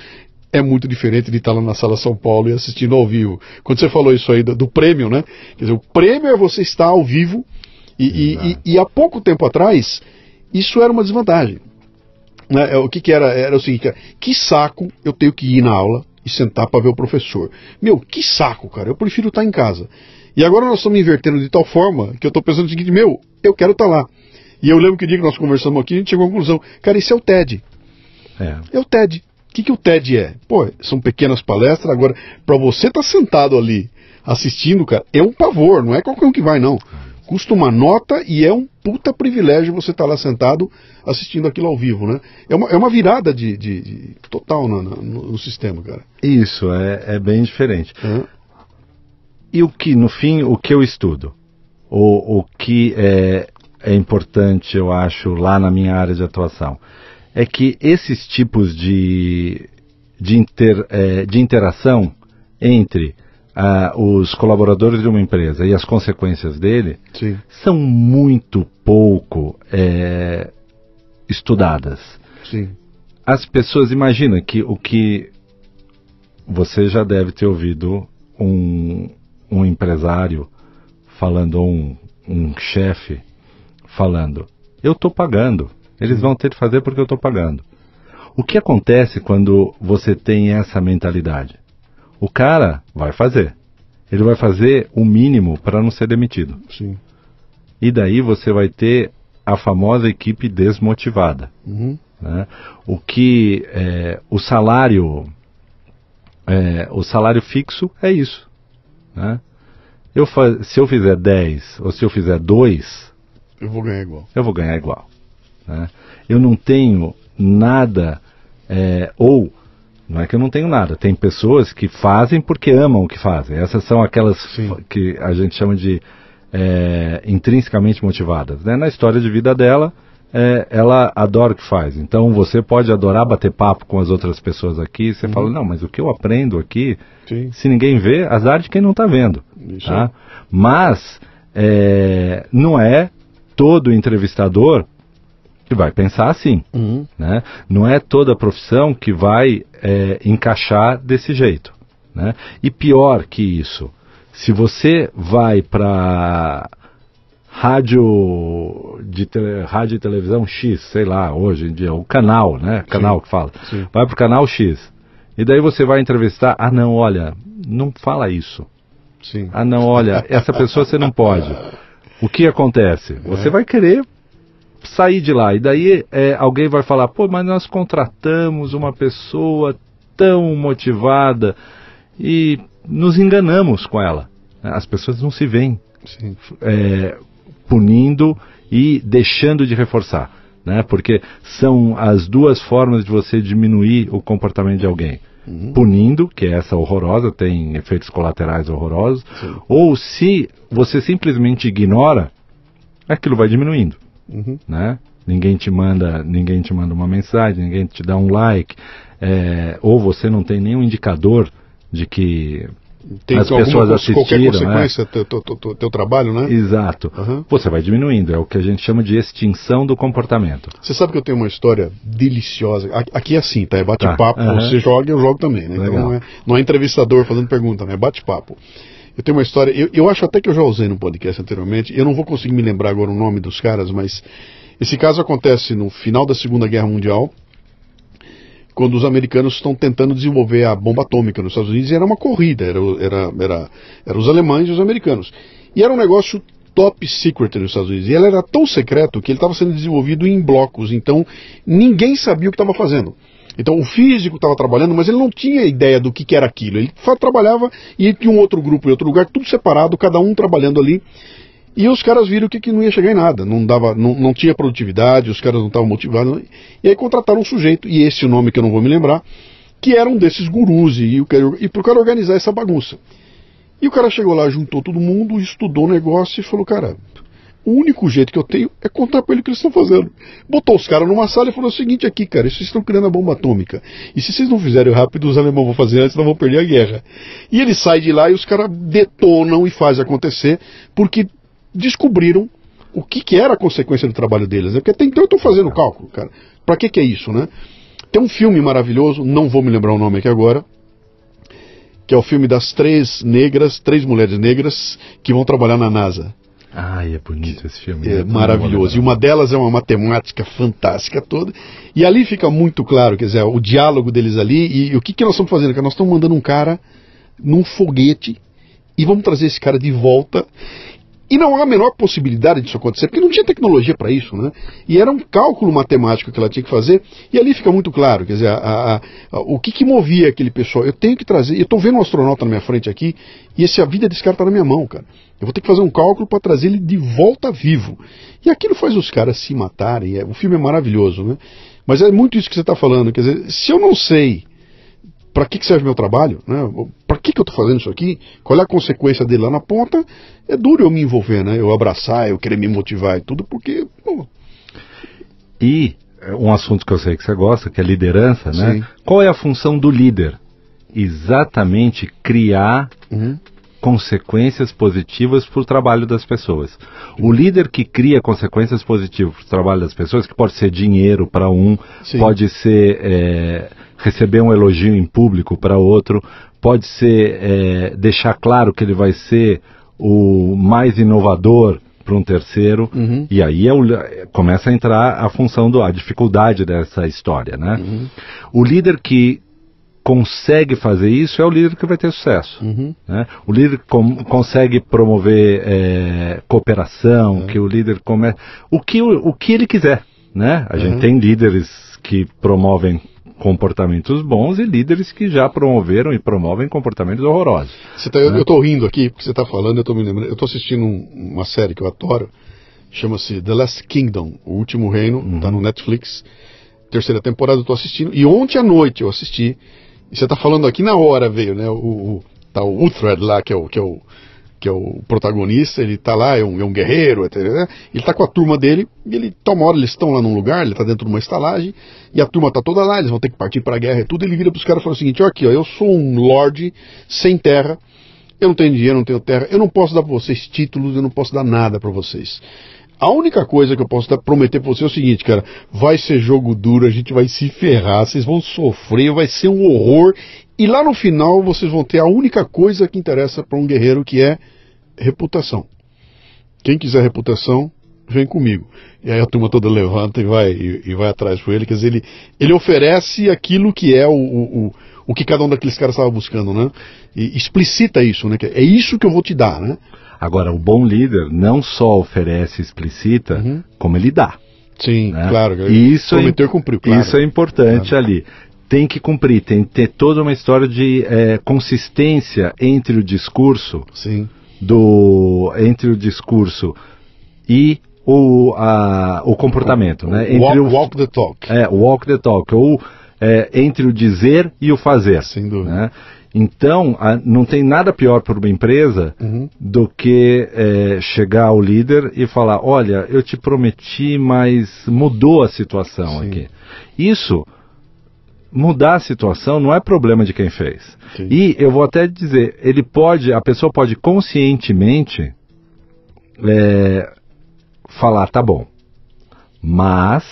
é muito diferente de estar lá na Sala São Paulo e assistindo ao vivo. Quando você falou isso aí do, do prêmio, né? Quer dizer, o prêmio é você estar ao vivo e, e, e, e há pouco tempo atrás isso era uma desvantagem. Né? É, o que, que era? Era o seguinte, que saco eu tenho que ir na aula e sentar para ver o professor. Meu, que saco, cara, eu prefiro estar em casa. E agora nós estamos invertendo de tal forma que eu estou pensando o seguinte, meu, eu quero estar lá. E eu lembro que o dia que nós conversamos aqui, a gente chegou à conclusão, cara, isso é o TED. É, é o TED que, que o TED é? Pô, são pequenas palestras. Agora, para você estar tá sentado ali assistindo, cara, é um pavor, não é qualquer um que vai, não. Custa uma nota e é um puta privilégio você estar tá lá sentado assistindo aquilo ao vivo, né? É uma, é uma virada de, de, de total no, no, no, sistema, cara. Isso, é, é bem diferente. Uhum. E o que, no fim, o que eu estudo? O, o que é, é importante, eu acho, lá na minha área de atuação? É que esses tipos de, de, inter, é, de interação entre ah, os colaboradores de uma empresa e as consequências dele Sim. são muito pouco é, estudadas. Sim. As pessoas imaginam que o que você já deve ter ouvido um, um empresário falando, ou um, um chefe falando, eu estou pagando. Eles vão ter que fazer porque eu estou pagando. O que acontece quando você tem essa mentalidade? O cara vai fazer. Ele vai fazer o mínimo para não ser demitido. Sim. E daí você vai ter a famosa equipe desmotivada. Uhum. Né? O que é, o salário é, o salário fixo é isso. Né? Eu se eu fizer 10 ou se eu fizer 2, eu vou ganhar igual. Eu vou ganhar igual. Né? Eu não tenho nada, é, ou não é que eu não tenho nada, tem pessoas que fazem porque amam o que fazem. Essas são aquelas Sim. que a gente chama de é, intrinsecamente motivadas. Né? Na história de vida dela, é, ela adora o que faz. Então você pode adorar bater papo com as outras pessoas aqui. Você uhum. fala, não, mas o que eu aprendo aqui, Sim. se ninguém vê, azar de quem não está vendo. Tá? Mas é, não é todo entrevistador que vai pensar assim. Uhum. Né? Não é toda profissão que vai é, encaixar desse jeito. Né? E pior que isso, se você vai para rádio de tele, rádio e televisão X, sei lá, hoje em dia, o canal, né? Canal sim, que fala. Sim. Vai pro canal X. E daí você vai entrevistar, ah não, olha, não fala isso. Sim. Ah não, olha, essa pessoa você não pode. O que acontece? Você é. vai querer sair de lá. E daí é, alguém vai falar, pô, mas nós contratamos uma pessoa tão motivada e nos enganamos com ela. As pessoas não se veem é, punindo e deixando de reforçar. Né? Porque são as duas formas de você diminuir o comportamento de alguém. Uhum. Punindo, que é essa horrorosa, tem efeitos colaterais horrorosos, Sim. ou se você simplesmente ignora, aquilo vai diminuindo uhum. né? Ninguém te manda, ninguém te manda uma mensagem, ninguém te dá um like, é, ou você não tem nenhum indicador de que tem as pessoas assistiram, qualquer né? consequência né? teu, teu, teu, teu, trabalho, né? Exato. Uhum. Você vai diminuindo, é o que a gente chama de extinção do comportamento. Você sabe que eu tenho uma história deliciosa. Aqui é assim, tá? É bate-papo. Tá. Uhum. Você joga, eu jogo também, né? Então não é, não é entrevistador fazendo pergunta, né? É bate-papo. Eu tenho uma história, eu, eu acho até que eu já usei no podcast anteriormente, eu não vou conseguir me lembrar agora o nome dos caras, mas esse caso acontece no final da Segunda Guerra Mundial, quando os americanos estão tentando desenvolver a bomba atômica nos Estados Unidos, e era uma corrida, era, era, era, era os alemães e os americanos. E era um negócio top secret nos Estados Unidos. E ele era tão secreto que ele estava sendo desenvolvido em blocos, então ninguém sabia o que estava fazendo. Então o físico estava trabalhando, mas ele não tinha ideia do que, que era aquilo. Ele só trabalhava e tinha um outro grupo em outro lugar, tudo separado, cada um trabalhando ali. E os caras viram que, que não ia chegar em nada, não, dava, não, não tinha produtividade, os caras não estavam motivados. E aí contrataram um sujeito, e esse é o nome que eu não vou me lembrar, que era um desses gurus, e, e para o cara organizar essa bagunça. E o cara chegou lá, juntou todo mundo, estudou o negócio e falou, cara, o único jeito que eu tenho é contar para ele o que eles estão fazendo. Botou os caras numa sala e falou o seguinte aqui, cara, vocês estão criando a bomba atômica. E se vocês não fizerem rápido, os alemães vão fazer antes, nós vamos perder a guerra. E ele sai de lá e os caras detonam e fazem acontecer, porque descobriram o que, que, era a consequência do trabalho deles. Né? Porque até então eu estou fazendo cálculo, cara. Para que, que é isso, né? Tem um filme maravilhoso, não vou me lembrar o nome aqui agora, que é o filme das três negras, três mulheres negras que vão trabalhar na NASA. Ai, é bonito esse filme. É, é maravilhoso. E uma delas é uma matemática fantástica toda. E ali fica muito claro, quer dizer, o diálogo deles ali e, e o que, que nós estamos fazendo? Que nós estamos mandando um cara num foguete e vamos trazer esse cara de volta e não há a menor possibilidade disso acontecer, porque não tinha tecnologia para isso, né? E era um cálculo matemático que ela tinha que fazer, e ali fica muito claro, quer dizer, a, a, a, o que, que, movia aquele pessoal. Eu tenho que trazer, eu estou vendo um astronauta na minha frente aqui, e esse, a vida desse cara está na minha mão, cara. Eu vou ter que fazer um cálculo para trazer ele de volta vivo. E aquilo faz os caras se matarem, é, o filme é maravilhoso, né? Mas é muito isso que você está falando, quer dizer, se eu não sei para que, que serve meu trabalho? Né? Que, que eu estou fazendo isso aqui? Qual é a consequência dele lá na ponta? É duro eu me envolver, né? Eu abraçar, eu querer me motivar e tudo, porque. Pô. E é, um assunto que eu sei que você gosta, que é liderança, né? Sim. Qual é a função do líder? Exatamente criar uhum consequências positivas para o trabalho das pessoas. O líder que cria consequências positivas para o trabalho das pessoas, que pode ser dinheiro para um, Sim. pode ser é, receber um elogio em público para outro, pode ser é, deixar claro que ele vai ser o mais inovador para um terceiro, uhum. e aí é o, começa a entrar a função do a dificuldade dessa história, né? Uhum. O líder que consegue fazer isso é o líder que vai ter sucesso. Uhum. Né? O líder que consegue promover é, cooperação, uhum. que o líder come... o que o, o que ele quiser, né? A uhum. gente tem líderes que promovem comportamentos bons e líderes que já promoveram e promovem comportamentos horrorosos. Tá, eu, estou rindo aqui porque você está falando, eu estou me lembrando. Eu estou assistindo um, uma série que eu adoro, chama-se The Last Kingdom, O Último Reino, está uhum. no Netflix. Terceira temporada eu estou assistindo. E ontem à noite eu assisti e você está falando aqui na hora veio, né? O, o, tá Uthred lá, que é o, que é o, que é o protagonista, ele está lá, é um, é um guerreiro, etc, né? ele está com a turma dele, e ele toma hora, eles estão lá num lugar, ele está dentro de uma estalagem, e a turma está toda lá, eles vão ter que partir para a guerra e tudo, ele vira para os caras e fala o seguinte, ó, aqui, ó, eu sou um lord sem terra, eu não tenho dinheiro, não tenho terra, eu não posso dar para vocês títulos, eu não posso dar nada para vocês. A única coisa que eu posso prometer para você é o seguinte, cara, vai ser jogo duro, a gente vai se ferrar, vocês vão sofrer, vai ser um horror, e lá no final vocês vão ter a única coisa que interessa para um guerreiro que é reputação. Quem quiser reputação, vem comigo. E aí a turma toda levanta e vai, e, vai atrás com ele, quer dizer, ele, ele oferece aquilo que é o, o, o que cada um daqueles caras estava buscando, né? E explicita isso, né? É isso que eu vou te dar, né? Agora, o bom líder não só oferece explicita, uhum. como ele dá. Sim, né? claro. Isso é Prometeu é, cumpriu, claro. Isso é importante claro. ali. Tem que cumprir, tem que ter toda uma história de é, consistência entre o discurso Sim. do entre o discurso e o, a, o comportamento, o, né? Entre walk, o, walk the talk. É, walk the talk, ou é, entre o dizer e o fazer. Sem dúvida. Né? Então, a, não tem nada pior para uma empresa uhum. do que é, chegar ao líder e falar: olha, eu te prometi, mas mudou a situação Sim. aqui. Isso, mudar a situação não é problema de quem fez. Sim. E eu vou até dizer: ele pode, a pessoa pode conscientemente é, falar: tá bom, mas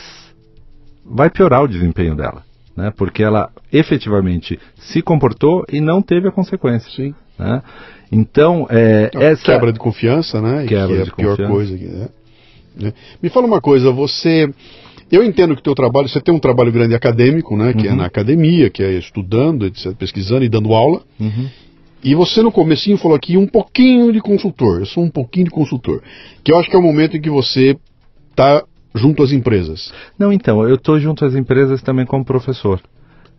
vai piorar o desempenho dela né? Porque ela efetivamente se comportou e não teve a consequência. Sim. Né? Então, é, essa quebra de confiança, né? Quebra que é a pior confiança. coisa. Né? né? Me fala uma coisa, você eu entendo que o teu trabalho, você tem um trabalho grande acadêmico, né, que é uhum. é na academia, que é estudando, etc, pesquisando e dando aula. Uhum. E você no comecinho falou aqui um pouquinho de consultor. Eu sou um pouquinho de consultor. Que eu acho que é o momento em que você está junto às empresas. Não, então, eu estou junto às empresas também como professor.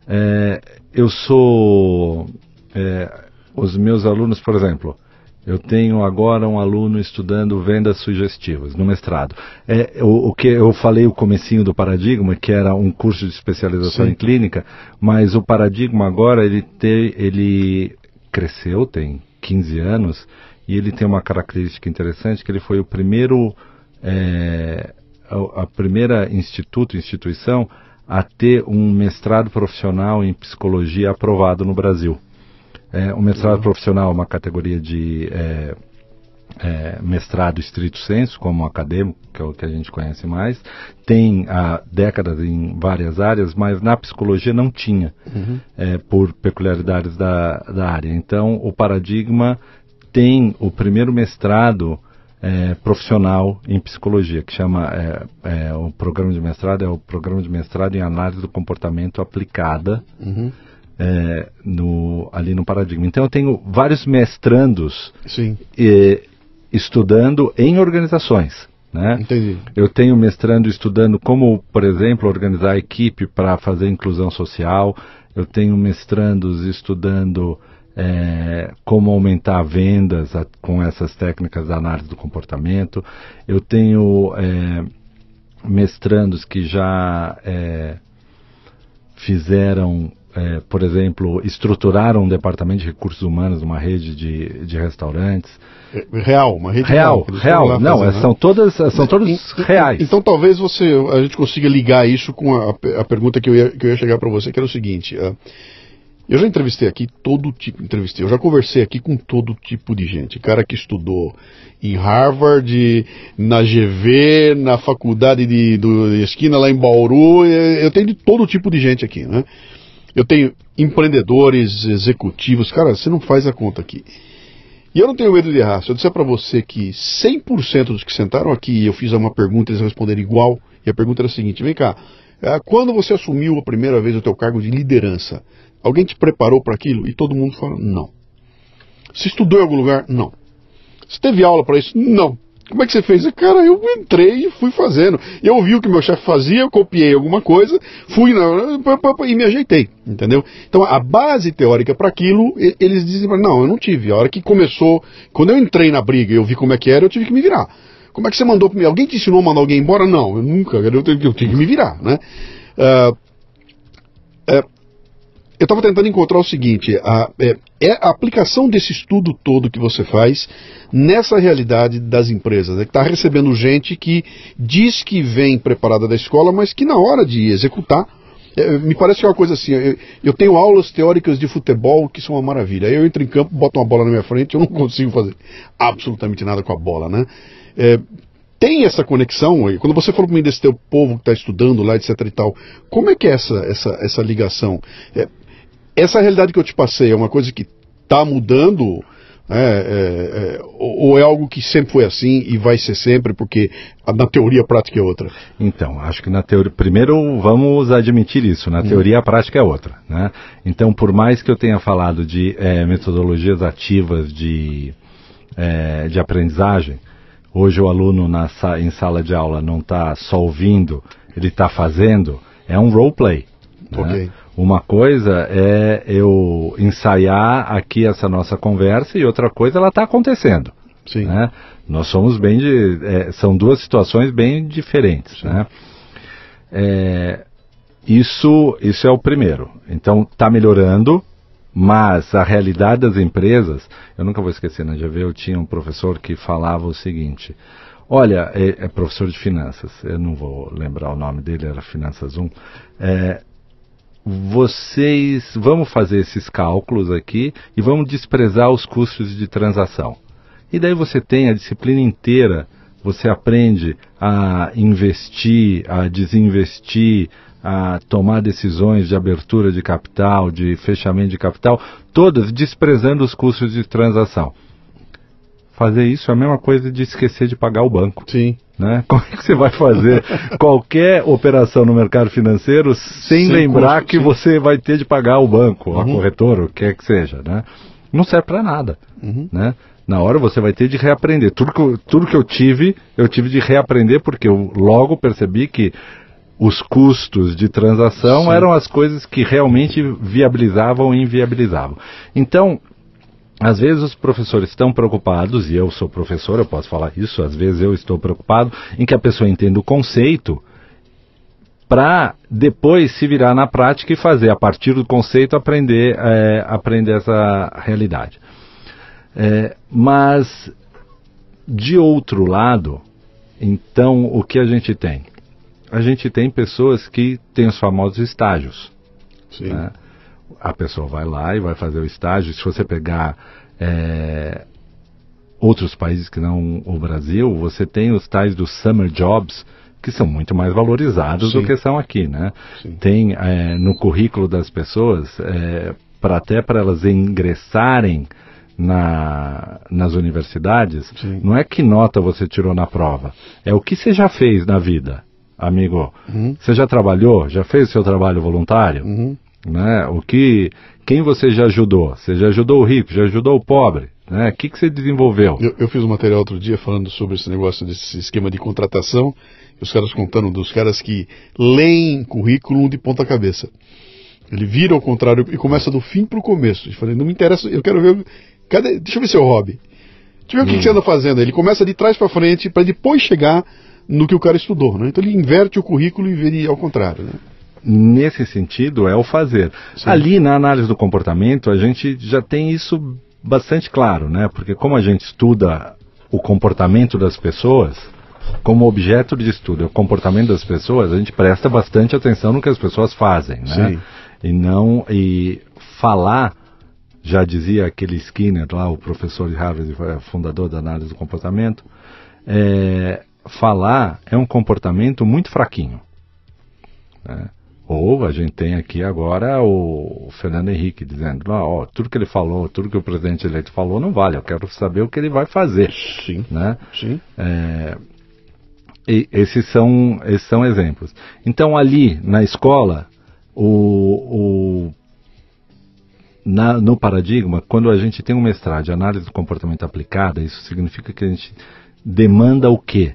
É, eu sou. É, os meus alunos, por exemplo, eu tenho agora um aluno estudando vendas sugestivas no mestrado. É, o, o, que eu falei o comecinho do paradigma, que era um curso de especialização Sim. em clínica, mas o paradigma agora ele, te, ele cresceu, tem 15 anos, e ele tem uma característica interessante que ele foi o primeiro é, a, a primeira instituto, instituição a ter um mestrado profissional em psicologia aprovado no Brasil. É, o mestrado uhum. profissional é uma categoria de é, é, mestrado estrito senso, como acadêmico, que é o que a gente conhece mais. Tem há décadas em várias áreas, mas na psicologia não tinha, uhum. é, por peculiaridades da, da área. Então, o paradigma tem o primeiro mestrado é, profissional em psicologia, que chama é, é, o programa de mestrado é o programa de mestrado em análise do comportamento aplicada. Uhum é, no, ali no paradigma. Então eu tenho vários mestrandos e, estudando em organizações. Né? Entendi. Eu tenho mestrando estudando como, por exemplo, organizar a equipe para fazer inclusão social. Eu tenho mestrandos estudando é, como aumentar vendas a, com essas técnicas da análise do comportamento. Eu tenho é, mestrandos que já é, fizeram é, por exemplo, estruturaram um departamento de recursos humanos numa rede de, de restaurantes. É, real, uma rede real. Real, real. Não, são né? todas, são todos então, reais. Então talvez você, a gente consiga ligar isso com a, a pergunta que eu ia, que eu ia chegar para você, que era o seguinte. Uh, eu já entrevistei aqui todo tipo, entrevistei, eu já conversei aqui com todo tipo de gente. Cara que estudou em Harvard, na GV, na faculdade de, de esquina lá em Bauru, eu tenho de todo tipo de gente aqui, né? Eu tenho empreendedores, executivos, cara, você não faz a conta aqui. E eu não tenho medo de errar. Se eu disser para você que 100% dos que sentaram aqui, eu fiz uma pergunta, eles responderam igual, e a pergunta era a seguinte: vem cá, é, quando você assumiu a primeira vez o teu cargo de liderança, alguém te preparou para aquilo? E todo mundo fala: não. Você estudou em algum lugar? Não. Você teve aula para isso? Não. Como é que você fez? Cara, eu entrei e fui fazendo. Eu ouvi o que meu chefe fazia, eu copiei alguma coisa, fui na, e me ajeitei, entendeu? Então a base teórica para aquilo, eles dizem, não, eu não tive. A hora que começou, quando eu entrei na briga e eu vi como é que era, eu tive que me virar. Como é que você mandou para mim? Alguém te ensinou a mandar alguém embora? Não, eu nunca, eu tive, que me virar, né? Uh, uh, eu estava tentando encontrar o seguinte: a, é, é, a aplicação desse estudo todo que você faz nessa realidade das empresas, né, que está recebendo gente que diz que vem preparada da escola, mas que na hora de executar. É, me parece que é uma coisa assim, eu, eu, tenho aulas teóricas de futebol que são uma maravilha. Aí eu entro em campo, boto uma bola na minha frente, eu não consigo fazer absolutamente nada com a bola, né? É, tem essa conexão? Quando você falou para mim desse teu povo que está estudando lá, etc e tal, como é que é essa, essa, essa ligação? É, essa realidade que eu te passei é uma coisa que está mudando? Né, é, é, ou é algo que sempre foi assim e vai ser sempre, porque na teoria a prática é outra? Então, acho que na teoria. Primeiro vamos admitir isso, na hum. teoria a prática é outra. Né? Então, por mais que eu tenha falado de é, metodologias ativas de, é, de aprendizagem, hoje o aluno na, em sala de aula não está só ouvindo, ele está fazendo, é um role play. Né? Okay. Uma coisa é eu ensaiar aqui essa nossa conversa e outra coisa ela está acontecendo. Sim. Né? Nós somos bem de, é, são duas situações bem diferentes, Sim. né? É, isso, isso é o primeiro. Então está melhorando, mas a realidade das empresas, eu nunca vou esquecer, na GV eu tinha um professor que falava o seguinte: Olha, é, é, professor de finanças, eu não vou lembrar o nome dele, era Finanças 1. É, vocês vamos fazer esses cálculos aqui e vamos desprezar os custos de transação. E daí você tem a disciplina inteira, você aprende a investir, a desinvestir, a tomar decisões de abertura de capital, de fechamento de capital, todas desprezando os custos de transação. Fazer isso é a mesma coisa de esquecer de pagar o banco. Sim. Né? Como é que você vai fazer qualquer operação no mercado financeiro sem, sem lembrar custo, que sim. você vai ter de pagar o banco, uhum. a corretora, o que quer que seja, né? não serve para nada, Uhum. né? Na hora você vai ter de reaprender. Tudo que, eu, tudo que eu tive, eu tive de reaprender porque eu logo percebi que os custos de transação Sim. eram as coisas que realmente viabilizavam e inviabilizavam. Então, às vezes os professores estão preocupados, e eu sou professor, eu posso falar isso, às vezes eu estou preocupado em que a pessoa entenda o conceito para depois se virar na prática e fazer, a partir do conceito, aprender, é, aprender essa realidade. É, mas, de outro lado, então, o que a gente tem? A gente tem pessoas que têm os famosos estágios. Sim. né? A pessoa vai lá e vai fazer o estágio. Se você pegar é, outros países que não o Brasil, você tem os tais dos summer jobs que são muito mais valorizados Sim. do que são aqui, né? Sim. Tem é, no currículo das pessoas, é, para até para elas ingressarem na, nas universidades, Sim. não é que nota você tirou na prova, é o que você já fez na vida, amigo. Uhum. Você já trabalhou? Já fez o seu trabalho voluntário? Uhum. Né? O que, quem você já ajudou? Você já ajudou o rico? Já ajudou o pobre? Né? O que, que você desenvolveu? Eu, eu fiz um material outro dia falando sobre esse negócio desse esquema de contratação, os caras contando dos caras que leem currículo de ponta cabeça. Ele vira ao contrário e começa do fim pro começo. Eu falei, não me interessa, eu quero ver. o- Cadê, deixa eu ver seu hobby. Deixa eu ver o que, que você anda fazendo. Ele começa de trás para frente para depois chegar no que o cara estudou. Né? Então ele inverte o currículo e vira ao contrário. Né? Nesse sentido, é o fazer. Sim. Ali na análise do comportamento, a gente já tem isso bastante claro, né? Porque como a gente estuda o comportamento das pessoas, como objeto de estudo é o comportamento das pessoas, a gente presta bastante atenção no que as pessoas fazem, né? Sim. E não e falar, já dizia aquele Skinner lá, o professor de Harvard, eh, fundador da análise do comportamento, é, falar é um comportamento muito fraquinho. né? Ou a gente tem aqui agora o Fernando Henrique dizendo, "Não, ó, tudo que ele falou, tudo que o presidente eleito falou não vale, eu quero saber o que ele vai fazer. Sim. Né? Sim. É, e esses são, esses são exemplos. Então, ali na escola, o, o- na- no paradigma, quando a gente tem um mestrado de análise do comportamento aplicada, isso significa que a gente demanda o quê?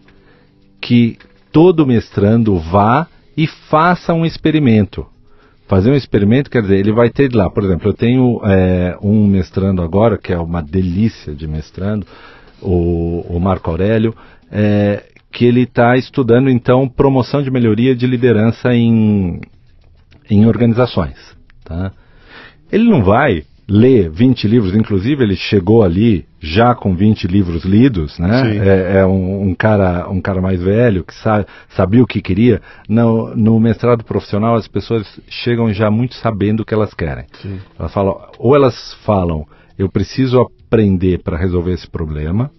Que todo mestrando vá e faça um experimento. Fazer um experimento quer dizer, ele vai ter lá, por exemplo, eu tenho é, um mestrando agora, que é uma delícia de mestrando, o, o Marco Aurélio, é, que ele está estudando então promoção de melhoria de liderança em, em organizações. Tá? Ele não vai ler 20 livros, inclusive ele chegou ali já com 20 livros lidos, né? É, é um, um cara, um cara mais velho que sa sabia o que queria. No, no mestrado profissional as pessoas chegam já muito sabendo o que elas querem. Sim. Elas falam, ou elas falam, eu preciso aprender para resolver esse problema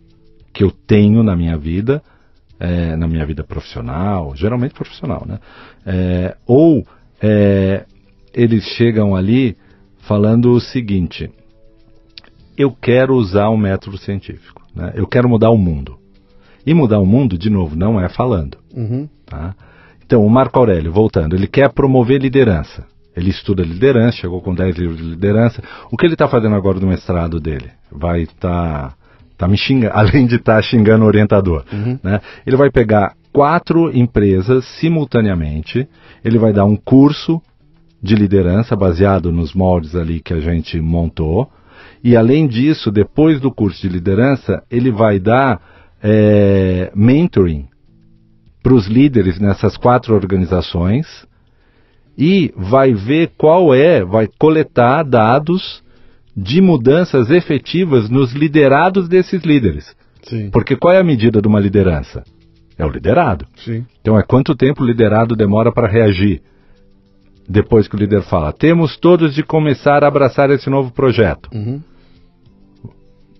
que eu tenho na minha vida, é, na minha vida profissional, geralmente profissional, né? É, ou é, eles chegam ali falando o seguinte: eu quero usar um método científico, né? eu quero mudar o mundo. E mudar o mundo, de novo, não é falando. Uhum. Tá? Então, o Marco Aurélio, voltando, ele quer promover liderança. Ele estuda liderança, chegou com 10 livros de liderança. O que ele está fazendo agora no mestrado dele? Vai estar tá me xingando, além de estar xingando o orientador. Né? Ele vai pegar quatro empresas simultaneamente, ele vai dar um curso de liderança baseado nos moldes ali que a gente montou. E além disso, depois do curso de liderança, ele vai dar é, mentoring para os líderes nessas quatro organizações e vai ver qual é, vai coletar dados de mudanças efetivas nos liderados desses líderes. Sim. Porque qual é a medida de uma liderança? É o liderado. Sim. Então é quanto tempo o liderado demora para reagir. Depois que o líder fala, temos todos de começar a abraçar esse novo projeto. Uhum.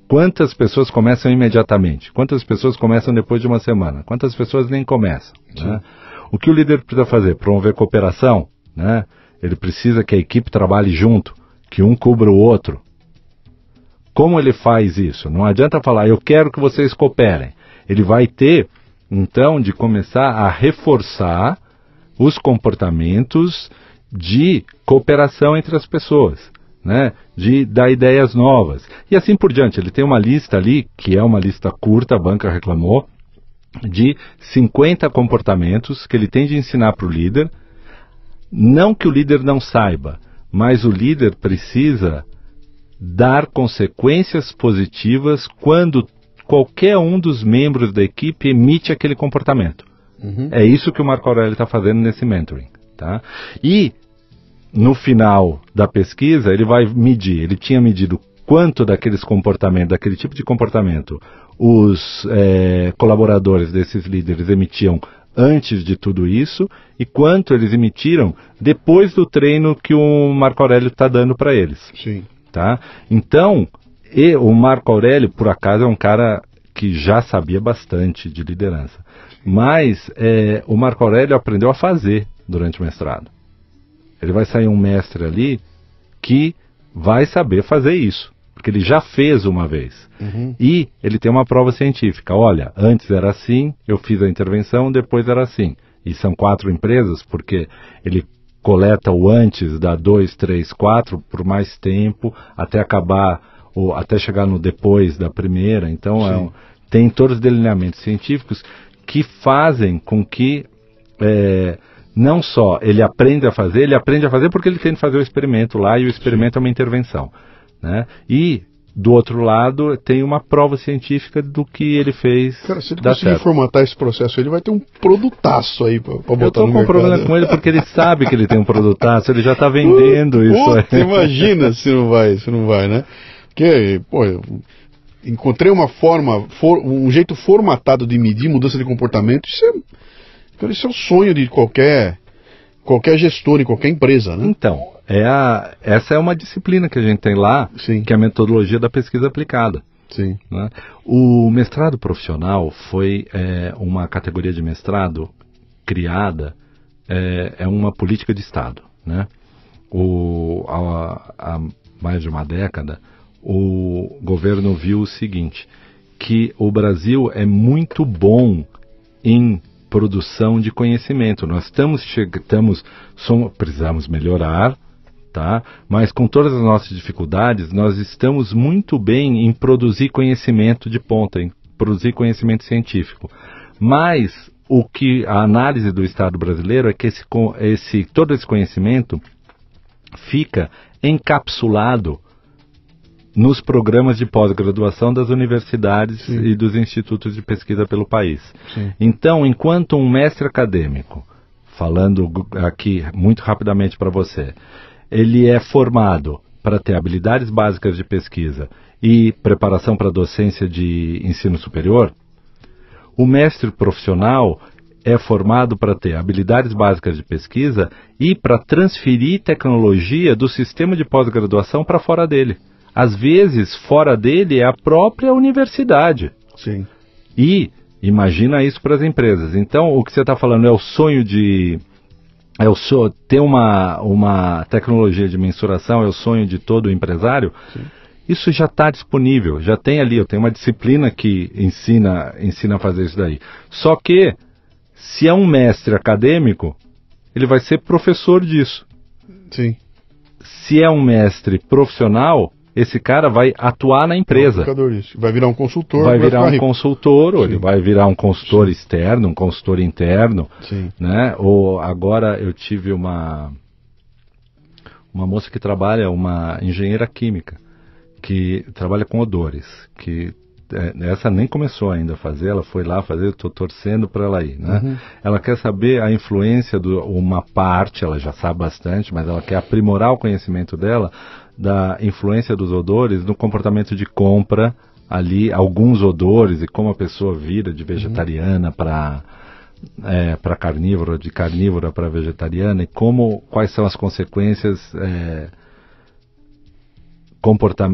Quantas pessoas começam imediatamente? Quantas pessoas começam depois de uma semana? Quantas pessoas nem começam? né? O que o líder precisa fazer? Promover cooperação? Né? Ele precisa que a equipe trabalhe junto, que um cubra o outro. Como ele faz isso? Não adianta falar, eu quero que vocês cooperem. Ele vai ter, então, de começar a reforçar os comportamentos de cooperação entre as pessoas. né, de dar ideias novas. E assim por diante. Ele tem uma lista ali, que é uma lista curta, a banca reclamou, de 50 comportamentos que ele tem de ensinar para o líder. Não que o líder não saiba, mas o líder precisa dar consequências positivas quando qualquer um dos membros da equipe emite aquele comportamento. Uhum. É isso que o Marco Aurélio está fazendo nesse mentoring. Tá? E no final da pesquisa ele vai medir, ele tinha medido quanto daqueles comportamentos, daquele tipo de comportamento, os é, colaboradores desses líderes emitiam antes de tudo isso e quanto eles emitiram depois do treino que o Marco Aurélio está dando para eles. Sim. Tá? Então, e o Marco Aurélio, por acaso, é um cara que já sabia bastante de liderança. Mas é, o Marco Aurélio aprendeu a fazer durante o mestrado. Ele vai sair um mestre ali que vai saber fazer isso porque ele já fez uma vez. Uhum. E ele tem uma prova científica. Olha, antes era assim, eu fiz a intervenção, depois era assim. E são quatro empresas, porque ele coleta o antes da 2, 3, 4 por mais tempo, até acabar, ou até chegar no depois da primeira. Então, é um, tem todos os delineamentos científicos que fazem com que. É, não só ele aprende a fazer, ele aprende a fazer porque ele tem que fazer o experimento lá e o experimento Sim. é uma intervenção. Né? E do outro lado, tem uma prova científica do que ele fez. Cara, se ele conseguir certo. formatar esse processo, ele vai ter um produtaço aí para botar Eu tô com um problema com ele porque ele sabe que ele tem um produtaço, ele já está vendendo uh, isso aí. Imagina se não vai, se não vai, né? Porque, pô, encontrei uma forma, for, um jeito formatado de medir mudança de comportamento, isso é, isso é o sonho de qualquer qualquer gestor em qualquer empresa, né? Então, é a, essa é uma disciplina que a gente tem lá, Sim. que é a metodologia da pesquisa aplicada. Sim. Né? O mestrado profissional foi é, uma categoria de mestrado criada, é, é uma política de Estado. Né? O, há, há mais de uma década, o governo viu o seguinte, que o Brasil é muito bom em produção de conhecimento. Nós estamos, somos, precisamos melhorar, tá? Mas com todas as nossas dificuldades, nós estamos muito bem em produzir conhecimento de ponta, em produzir conhecimento científico. Mas o que a análise do Estado brasileiro é que esse, esse todo esse conhecimento fica encapsulado nos programas de pós-graduação das universidades Sim. e dos institutos de pesquisa pelo país. Sim. Então, enquanto um mestre acadêmico, falando aqui muito rapidamente para você, ele é formado para ter habilidades básicas de pesquisa e preparação para docência de ensino superior, o mestre profissional é formado para ter habilidades básicas de pesquisa e para transferir tecnologia do sistema de pós-graduação para fora dele. Às vezes, fora dele é a própria universidade. Sim. E imagina isso para as empresas. Então, o que você está falando é o sonho de é o sonho, ter uma, uma tecnologia de mensuração é o sonho de todo empresário, Sim. isso já está disponível, já tem ali, eu tenho uma disciplina que ensina, ensina a fazer isso daí. Só que, se é um mestre acadêmico, ele vai ser professor disso. Sim. Se é um mestre profissional, esse cara vai atuar na empresa. Vai virar um consultor. Vai virar um consultor, ou ele vai virar um consultor Sim. externo, um consultor interno. Sim. Né? Ou agora eu tive uma uma moça que trabalha, uma engenheira química, que trabalha com odores, que é, essa nem começou ainda a fazer, ela foi lá fazer, estou torcendo para ela ir, né? Uhum. Ela quer saber a influência de uma parte, ela já sabe bastante, mas ela quer aprimorar o conhecimento dela da influência dos odores no comportamento de compra ali, alguns odores e como a pessoa vira de vegetariana uhum. para é, para carnívora, de carnívora para vegetariana e como quais são as consequências é,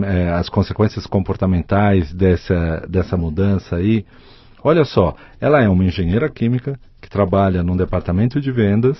é, as consequências comportamentais dessa, dessa mudança aí. Olha só, ela é uma engenheira química que trabalha num departamento de vendas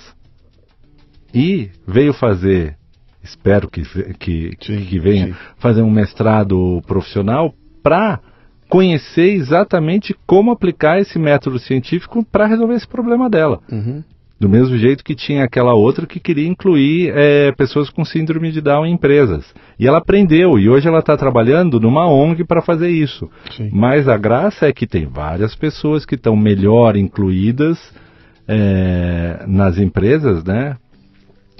e veio fazer espero que, que, sim, que venha sim. fazer um mestrado profissional para conhecer exatamente como aplicar esse método científico para resolver esse problema dela. Uhum. Do mesmo jeito que tinha aquela outra que queria incluir é, pessoas com síndrome de Down em empresas. E ela aprendeu, e hoje ela está trabalhando numa ONG para fazer isso. Sim. Mas a graça é que tem várias pessoas que estão melhor incluídas é, nas empresas, né?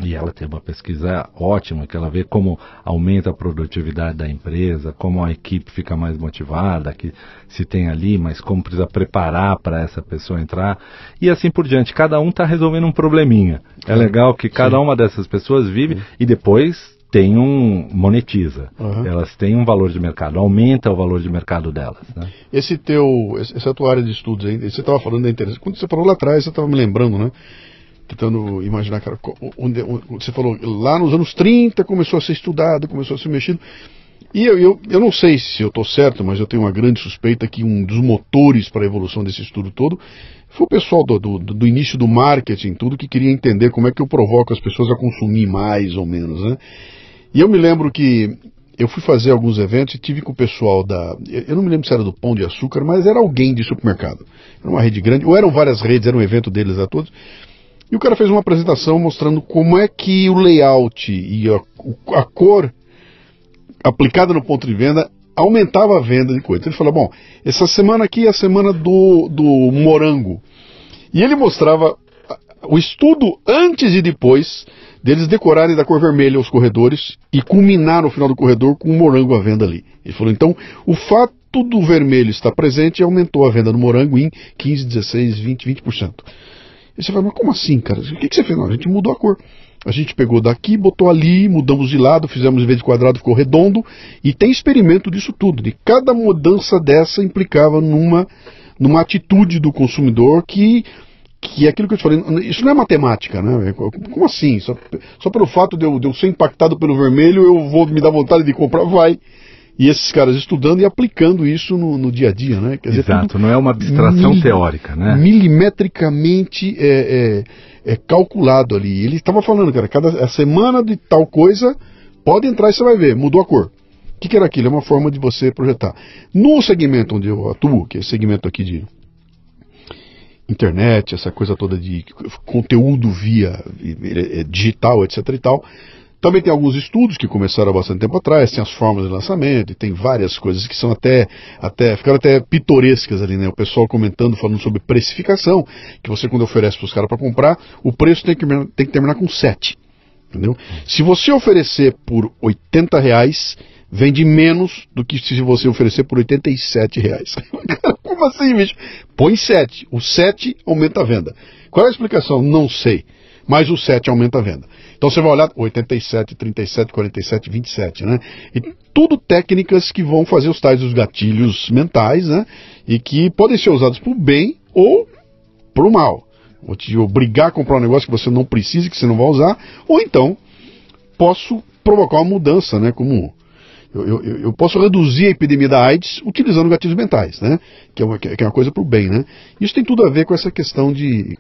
E ela tem uma pesquisa ótima, que ela vê como aumenta a produtividade da empresa, como a equipe fica mais motivada, que se tem ali, mas como precisa preparar para essa pessoa entrar, e assim por diante. Cada um está resolvendo um probleminha. É legal que cada uma dessas pessoas vive e depois tem um monetiza. Uhum. Elas têm um valor de mercado, aumenta o valor de mercado delas. Né? Esse teu, essa tua área de estudos aí, você estava falando da interessante. Quando você falou lá atrás, você estava me lembrando, né? Tentando imaginar, cara, onde, onde, você falou, lá nos anos 30 começou a ser estudado, começou a ser mexido. E eu, eu, eu não sei se eu estou certo, mas eu tenho uma grande suspeita que um dos motores para a evolução desse estudo todo foi o pessoal do, do, do, início do marketing, tudo que queria entender como é que eu provoco as pessoas a consumir mais ou menos, né? E eu me lembro que eu fui fazer alguns eventos e tive com o pessoal da. Eu não me lembro se era do Pão de Açúcar, mas era alguém de supermercado. Era uma rede grande, ou eram várias redes, era um evento deles a todos. E o cara fez uma apresentação mostrando como é que o layout e a, a cor aplicada no ponto de venda aumentava a venda de coisas. Ele falou: bom, essa semana aqui é a semana do, do morango. E ele mostrava o estudo antes e depois deles decorarem da cor vermelha os corredores e culminar no final do corredor com um morango à venda ali. Ele falou: então, o fato do vermelho estar presente aumentou a venda do morango em 15, 16, 20, 20%. E você fala, mas como assim, cara? O que, que você fez? Não, a gente mudou a cor. A gente pegou daqui, botou ali, mudamos de lado, fizemos em vez de quadrado, ficou redondo. E tem experimento disso tudo. De cada mudança dessa implicava numa, numa atitude do consumidor que que é aquilo que eu te falei, isso não é matemática, né? Como assim? Só, só pelo fato de eu, de eu, ser impactado pelo vermelho, eu vou me dar vontade de comprar? Vai. E esses caras estudando e aplicando isso no, no dia a dia, né? Quer Exato, dizer, não é uma abstração mil, teórica, né? Milimetricamente é, é, é calculado ali. Ele estava falando, cara, cada semana de tal coisa, pode entrar e você vai ver, mudou a cor. O que, que era aquilo? É uma forma de você projetar. No segmento onde eu atuo, que é esse segmento aqui de internet, essa coisa toda de conteúdo via é, digital, etc e tal, também tem alguns estudos que começaram há bastante tempo atrás, tem as formas de lançamento, e tem várias coisas que são até, até ficaram até pitorescas ali, né? O pessoal comentando, falando sobre precificação, que você quando oferece para os caras para comprar, o preço tem que, tem que terminar com 7. Entendeu? Se você oferecer por 80 reais, vende menos do que se você oferecer por 87 reais. Como assim, bicho? Põe 7. O 7 aumenta a venda. Qual é a explicação? Não sei. Mas o 7 aumenta a venda. Então você vai olhar 87, 37, 47, 27, né? E tudo técnicas que vão fazer os tais dos gatilhos mentais, né? E que podem ser usados para o bem ou para o mal. Vou te obrigar a comprar um negócio que você não precisa, que você não vai usar, ou então posso provocar uma mudança, né? Como eu, eu, eu, posso reduzir a epidemia da AIDS utilizando gatilhos mentais, né? Que é uma, que é uma coisa para o bem, né? Isso tem tudo a ver com essa questão de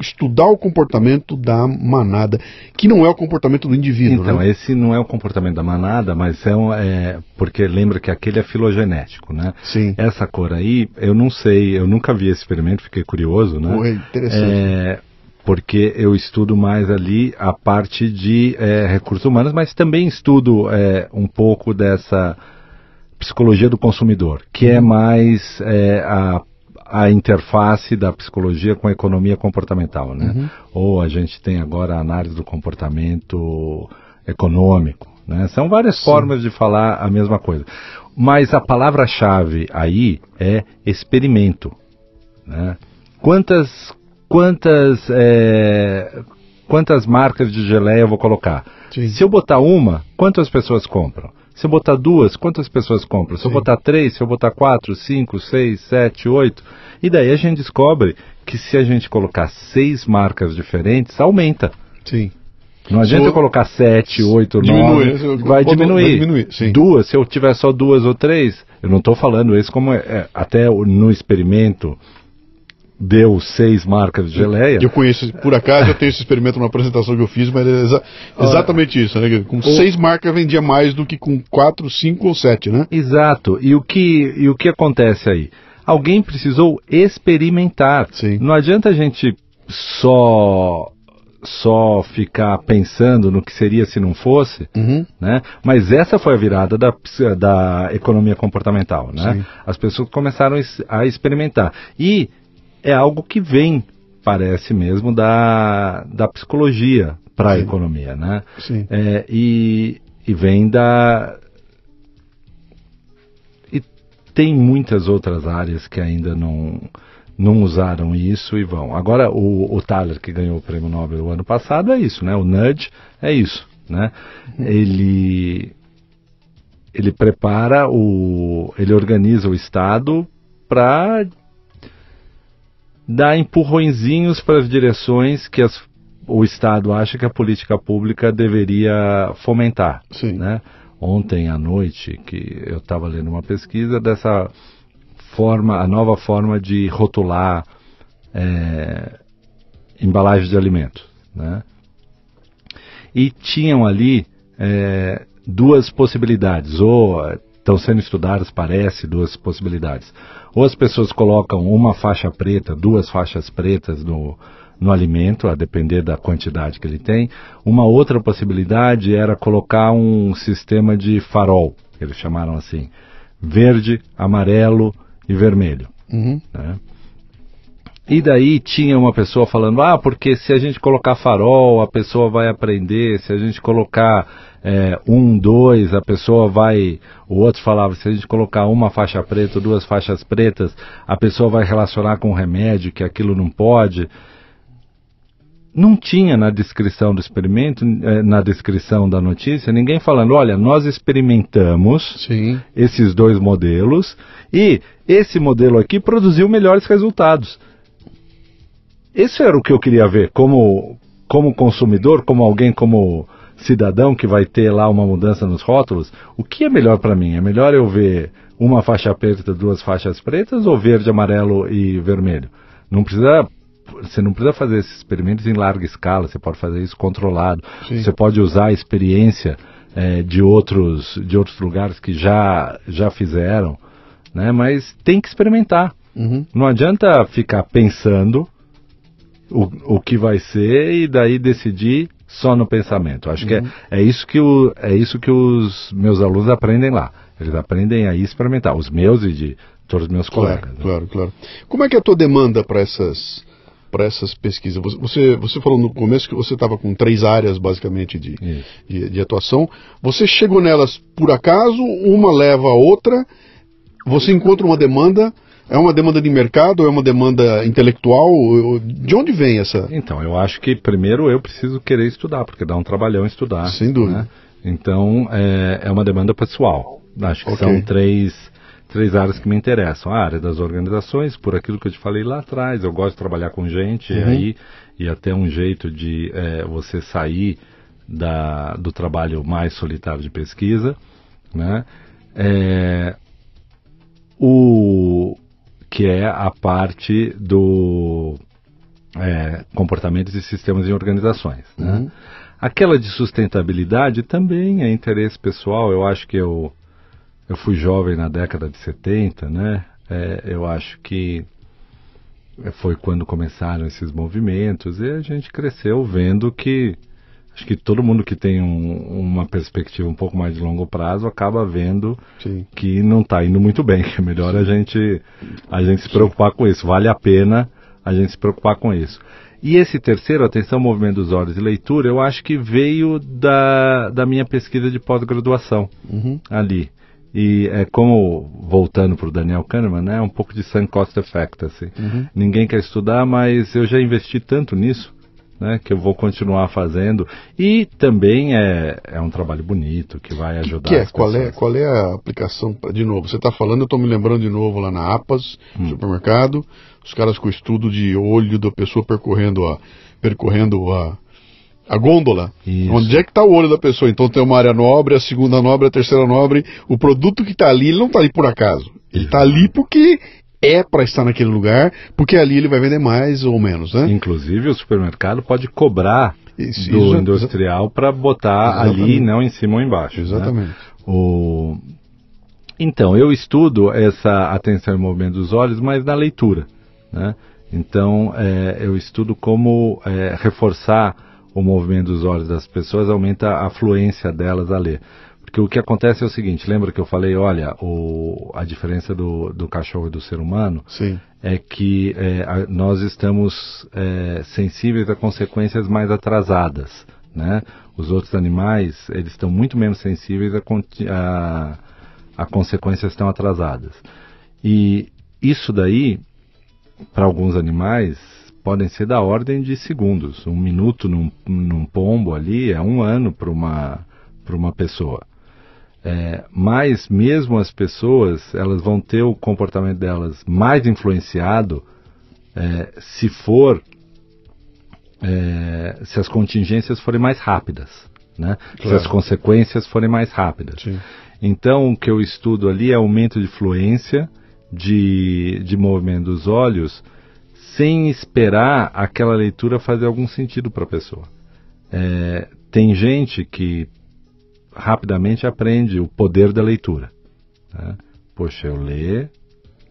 estudar o comportamento da manada, que não é o comportamento do indivíduo. Então, né? esse não é o comportamento da manada, mas é, um, é, porque lembra que aquele é filogenético, né? Sim. Essa cor aí, eu não sei, eu nunca vi esse experimento, fiquei curioso, né? Foi interessante. É, porque eu estudo mais ali a parte de é, recursos humanos, mas também estudo é, um pouco dessa psicologia do consumidor, que é uhum. mais é, a a interface da psicologia com a economia comportamental, né? Uhum. Ou a gente tem agora a análise do comportamento econômico, né? São várias Sim. formas de falar a mesma coisa. Mas a palavra-chave aí é experimento, né? Quantas quantas é, quantas marcas de geleia eu vou colocar? Sim. Se eu botar uma, quantas pessoas compram? Se eu botar duas, quantas pessoas compram? Se Sim. eu botar três, se eu botar quatro, cinco, seis, sete, oito. E daí a gente descobre que se a gente colocar seis marcas diferentes, aumenta. Sim. Não adianta eu colocar sete, oito, nove. Vai diminuir. Vai diminuir duas, se eu tiver só duas ou três, eu não estou falando isso como é, é, até no experimento deu seis marcas de geleia. Eu conheço, por acaso, eu tenho esse experimento numa apresentação que eu fiz, mas é exa exatamente isso, né? Com o... seis marcas vendia mais do que com quatro, cinco ou sete, né? Exato. E o que, e o que acontece aí? Alguém precisou experimentar. Sim. Não adianta a gente só só ficar pensando no que seria se não fosse, Uhum. né? Mas essa foi a virada da, da economia comportamental, né? Sim. As pessoas começaram a experimentar. E é algo que vem, parece mesmo, da, da psicologia para a economia, né? Sim. É, e, e vem da. E tem muitas outras áreas que ainda não, não usaram isso e vão. Agora, o, o Thaler, que ganhou o prêmio Nobel o ano passado, é isso, né? O nudge é isso, né? Ele. Ele prepara o. Ele organiza o Estado para dar empurrõezinhos para as direções que as- o Estado acha que a política pública deveria fomentar. Sim. Né? Ontem à noite, que eu estava lendo uma pesquisa dessa forma, a nova forma de rotular é, embalagem de alimentos. Né? E tinham ali é, duas possibilidades, ou é, estão sendo estudadas, parece, duas possibilidades. Ou as pessoas colocam uma faixa preta, duas faixas pretas no, no alimento, a depender da quantidade que ele tem. Uma outra possibilidade era colocar um sistema de farol, que eles chamaram assim, verde, amarelo e vermelho. Uhum. né? E daí tinha uma pessoa falando, ah, porque se a gente colocar farol, a pessoa vai aprender, se a gente colocar é, um, dois, a pessoa vai. O outro falava, se a gente colocar uma faixa preta, duas faixas pretas, a pessoa vai relacionar com o remédio, que aquilo não pode. Não tinha na descrição do experimento, eh, na descrição da notícia, ninguém falando, olha, nós experimentamos Sim. esses dois modelos e esse modelo aqui produziu melhores resultados. Isso era o que eu queria ver como, como consumidor, como alguém, como cidadão que vai ter lá uma mudança nos rótulos. O que é melhor para mim? É melhor eu ver uma faixa preta, duas faixas pretas ou verde, amarelo e vermelho? Não precisa você não precisa fazer esses experimentos em larga escala, você pode fazer isso controlado. Sim. Você pode usar a experiência eh, de, outros, de outros lugares que já, já fizeram, né? mas tem que experimentar. Uhum. Não adianta ficar pensando o, o que vai ser e daí decidir só no pensamento. Acho que é, é, isso que o, é isso que os meus alunos aprendem lá. Eles aprendem a experimentar, os meus e de todos os meus Claro, colegas. né? claro, claro. Como é que é a tua demanda para essas para essas pesquisas? Você- Você, falou no começo que você estava com três áreas basicamente de, de, de atuação. Você chegou nelas por acaso, uma leva a outra, você encontra uma demanda, é uma demanda de mercado, é uma demanda intelectual? De onde vem essa? Então, eu acho que primeiro eu preciso querer estudar, porque dá um trabalhão estudar. Sem dúvida. né? Então, é, é uma demanda pessoal. Acho que Ok. são três, três áreas que me interessam. A área das organizações, por aquilo que eu te falei lá atrás, eu gosto de trabalhar com gente, e Uhum. aí e até um jeito de é, você sair da, do trabalho mais solitário de pesquisa. Né? É, o que é a parte do é, comportamentos e sistemas em organizações. Né? Uhum. Aquela de sustentabilidade também é interesse pessoal. Eu acho que eu, eu fui jovem na década de 70, né? É, eu acho que foi quando começaram esses movimentos e a gente cresceu vendo que acho que todo mundo que tem um- uma perspectiva um pouco mais de longo prazo acaba vendo Sim. que não está indo muito bem, que é melhor a gente a gente se preocupar com isso. Vale a pena a gente se preocupar com isso. E esse terceiro, atenção, movimento dos olhos e leitura, eu acho que veio da, da minha pesquisa de pós-graduação Uhum. ali. E é como, voltando para o Daniel Kahneman, né, um pouco de sunk cost effect, assim. Uhum. Ninguém quer estudar, mas eu já investi tanto nisso, né, que eu vou continuar fazendo. E também é, é um trabalho bonito, que vai ajudar Que é? as Qual, é, qual é a aplicação? De novo, você está falando, eu estou me lembrando de novo lá na APAS, Hum. supermercado, os caras com o estudo de olho da pessoa percorrendo a, percorrendo a, a gôndola. Isso. Onde é que está o olho da pessoa? Então tem uma área nobre, a segunda nobre, a terceira nobre. O produto que está ali, ele não está ali por acaso. Ele está ali porque é para estar naquele lugar, porque ali ele vai vender mais ou menos, né? Inclusive, o supermercado pode cobrar Isso, do isso- industrial para botar ali, Exatamente. não em cima ou embaixo. né? Exatamente. O... Então, eu estudo essa atenção e movimento dos olhos, mas na leitura. Né? Então, é, eu estudo como é, reforçar o movimento dos olhos das pessoas, aumenta a fluência delas a ler. Porque o que acontece é o seguinte, lembra que eu falei, olha, o, a diferença do, do cachorro e do ser humano Sim. é que é, a, nós estamos é, sensíveis a consequências mais atrasadas, né? Os outros animais, eles estão muito menos sensíveis a, a, a consequências tão atrasadas. E isso daí, para alguns animais, podem ser da ordem de segundos. Um minuto num, num pombo ali é um ano para uma, uma pessoa. É, mas mesmo as pessoas, elas vão ter o comportamento delas mais influenciado é, se for, é, se as contingências forem mais rápidas, né? Claro. Se as consequências forem mais rápidas. Sim. Então o que eu estudo ali é aumento de fluência, de, de movimento dos olhos, sem esperar aquela leitura fazer algum sentido para a pessoa. É, tem gente que rapidamente aprende o poder da leitura. Né? Poxa, eu ler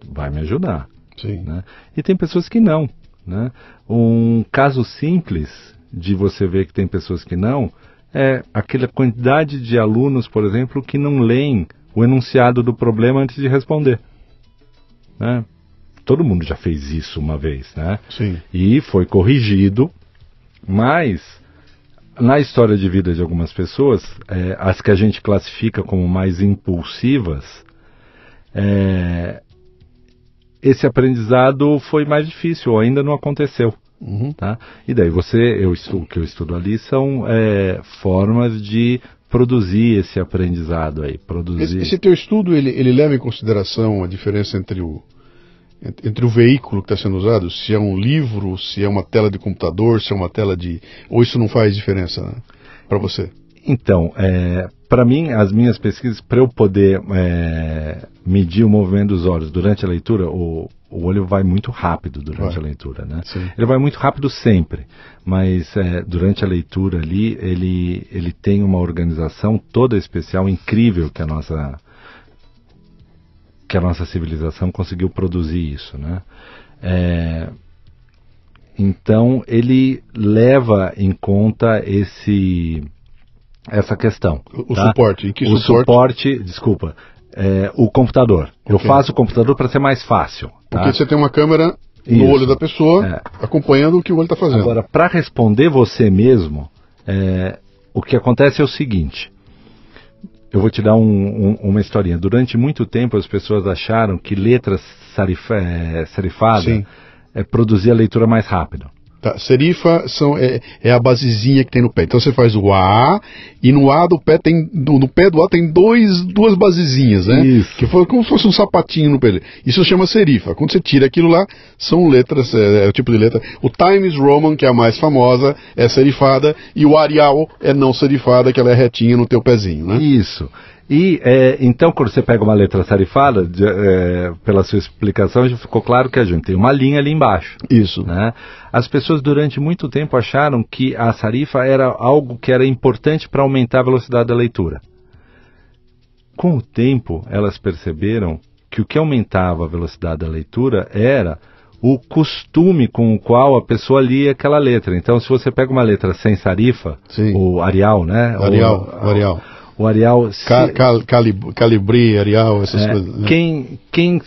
vai me ajudar. Né? E tem pessoas que não. Né? Um caso simples de você ver que tem pessoas que não é aquela quantidade de alunos, por exemplo, que não leem o enunciado do problema antes de responder. Né? Todo mundo já fez isso uma vez, né? Sim. E foi corrigido, mas na história de vida de algumas pessoas, é, as que a gente classifica como mais impulsivas, é, esse aprendizado foi mais difícil, ou ainda não aconteceu. Uhum. Tá? E daí você, eu estudo, o que eu estudo ali são é, formas de produzir esse aprendizado aí. Produzir... Esse, esse teu estudo, ele, ele leva em consideração a diferença entre o, entre o veículo que está sendo usado, se é um livro, se é uma tela de computador, se é uma tela de. Ou isso não faz diferença né, para você? Então, é, para mim, as minhas pesquisas, para eu poder é, medir o movimento dos olhos durante a leitura, o, o olho vai muito rápido durante vai. a leitura, né? Sim. Ele vai muito rápido sempre, mas é, durante a leitura ali, ele, ele tem uma organização toda especial, incrível que a nossa que a nossa civilização conseguiu produzir isso, né? É, então ele leva em conta esse essa questão. O, tá? suporte, em que o suporte? suporte desculpa, é, o computador. Okay. Eu faço o computador para ser mais fácil. Tá? Porque você tem uma câmera no Isso. olho da pessoa, é. acompanhando o que o olho está fazendo. Agora, para responder você mesmo, é, o que acontece é o seguinte: eu vou te dar um, um, uma historinha. Durante muito tempo as pessoas acharam que letras sarifa, é, serifadas é, produzia leitura mais rápido. Tá, serifa são, é, é, a basezinha que tem no pé. Então você faz o A e no A do pé tem. No, no pé do A tem dois, duas basezinhas, né? Isso. Que foi como se fosse um sapatinho no pé. Isso chama serifa. Quando você tira aquilo lá, são letras, é, é, o tipo de letra. O Times Roman, que é a mais famosa, é serifada, e o Arial é não serifada, que ela é retinha no teu pezinho, né? Isso. E é, então, quando você pega uma letra sarifada, de, é, pela sua explicação, já ficou claro que a gente tem uma linha ali embaixo. Isso. Né? As pessoas durante muito tempo acharam que a sarifa era algo que era importante para aumentar a velocidade da leitura. Com o tempo, elas perceberam que o que aumentava a velocidade da leitura era o costume com o qual a pessoa lia aquela letra. Então, se você pega uma letra sem sarifa, Sim. o Arial, né? Arial, o, Arial o Arial. Cal, cal, calib, calibri, Arial, essas é, coisas. Né? Quem, quem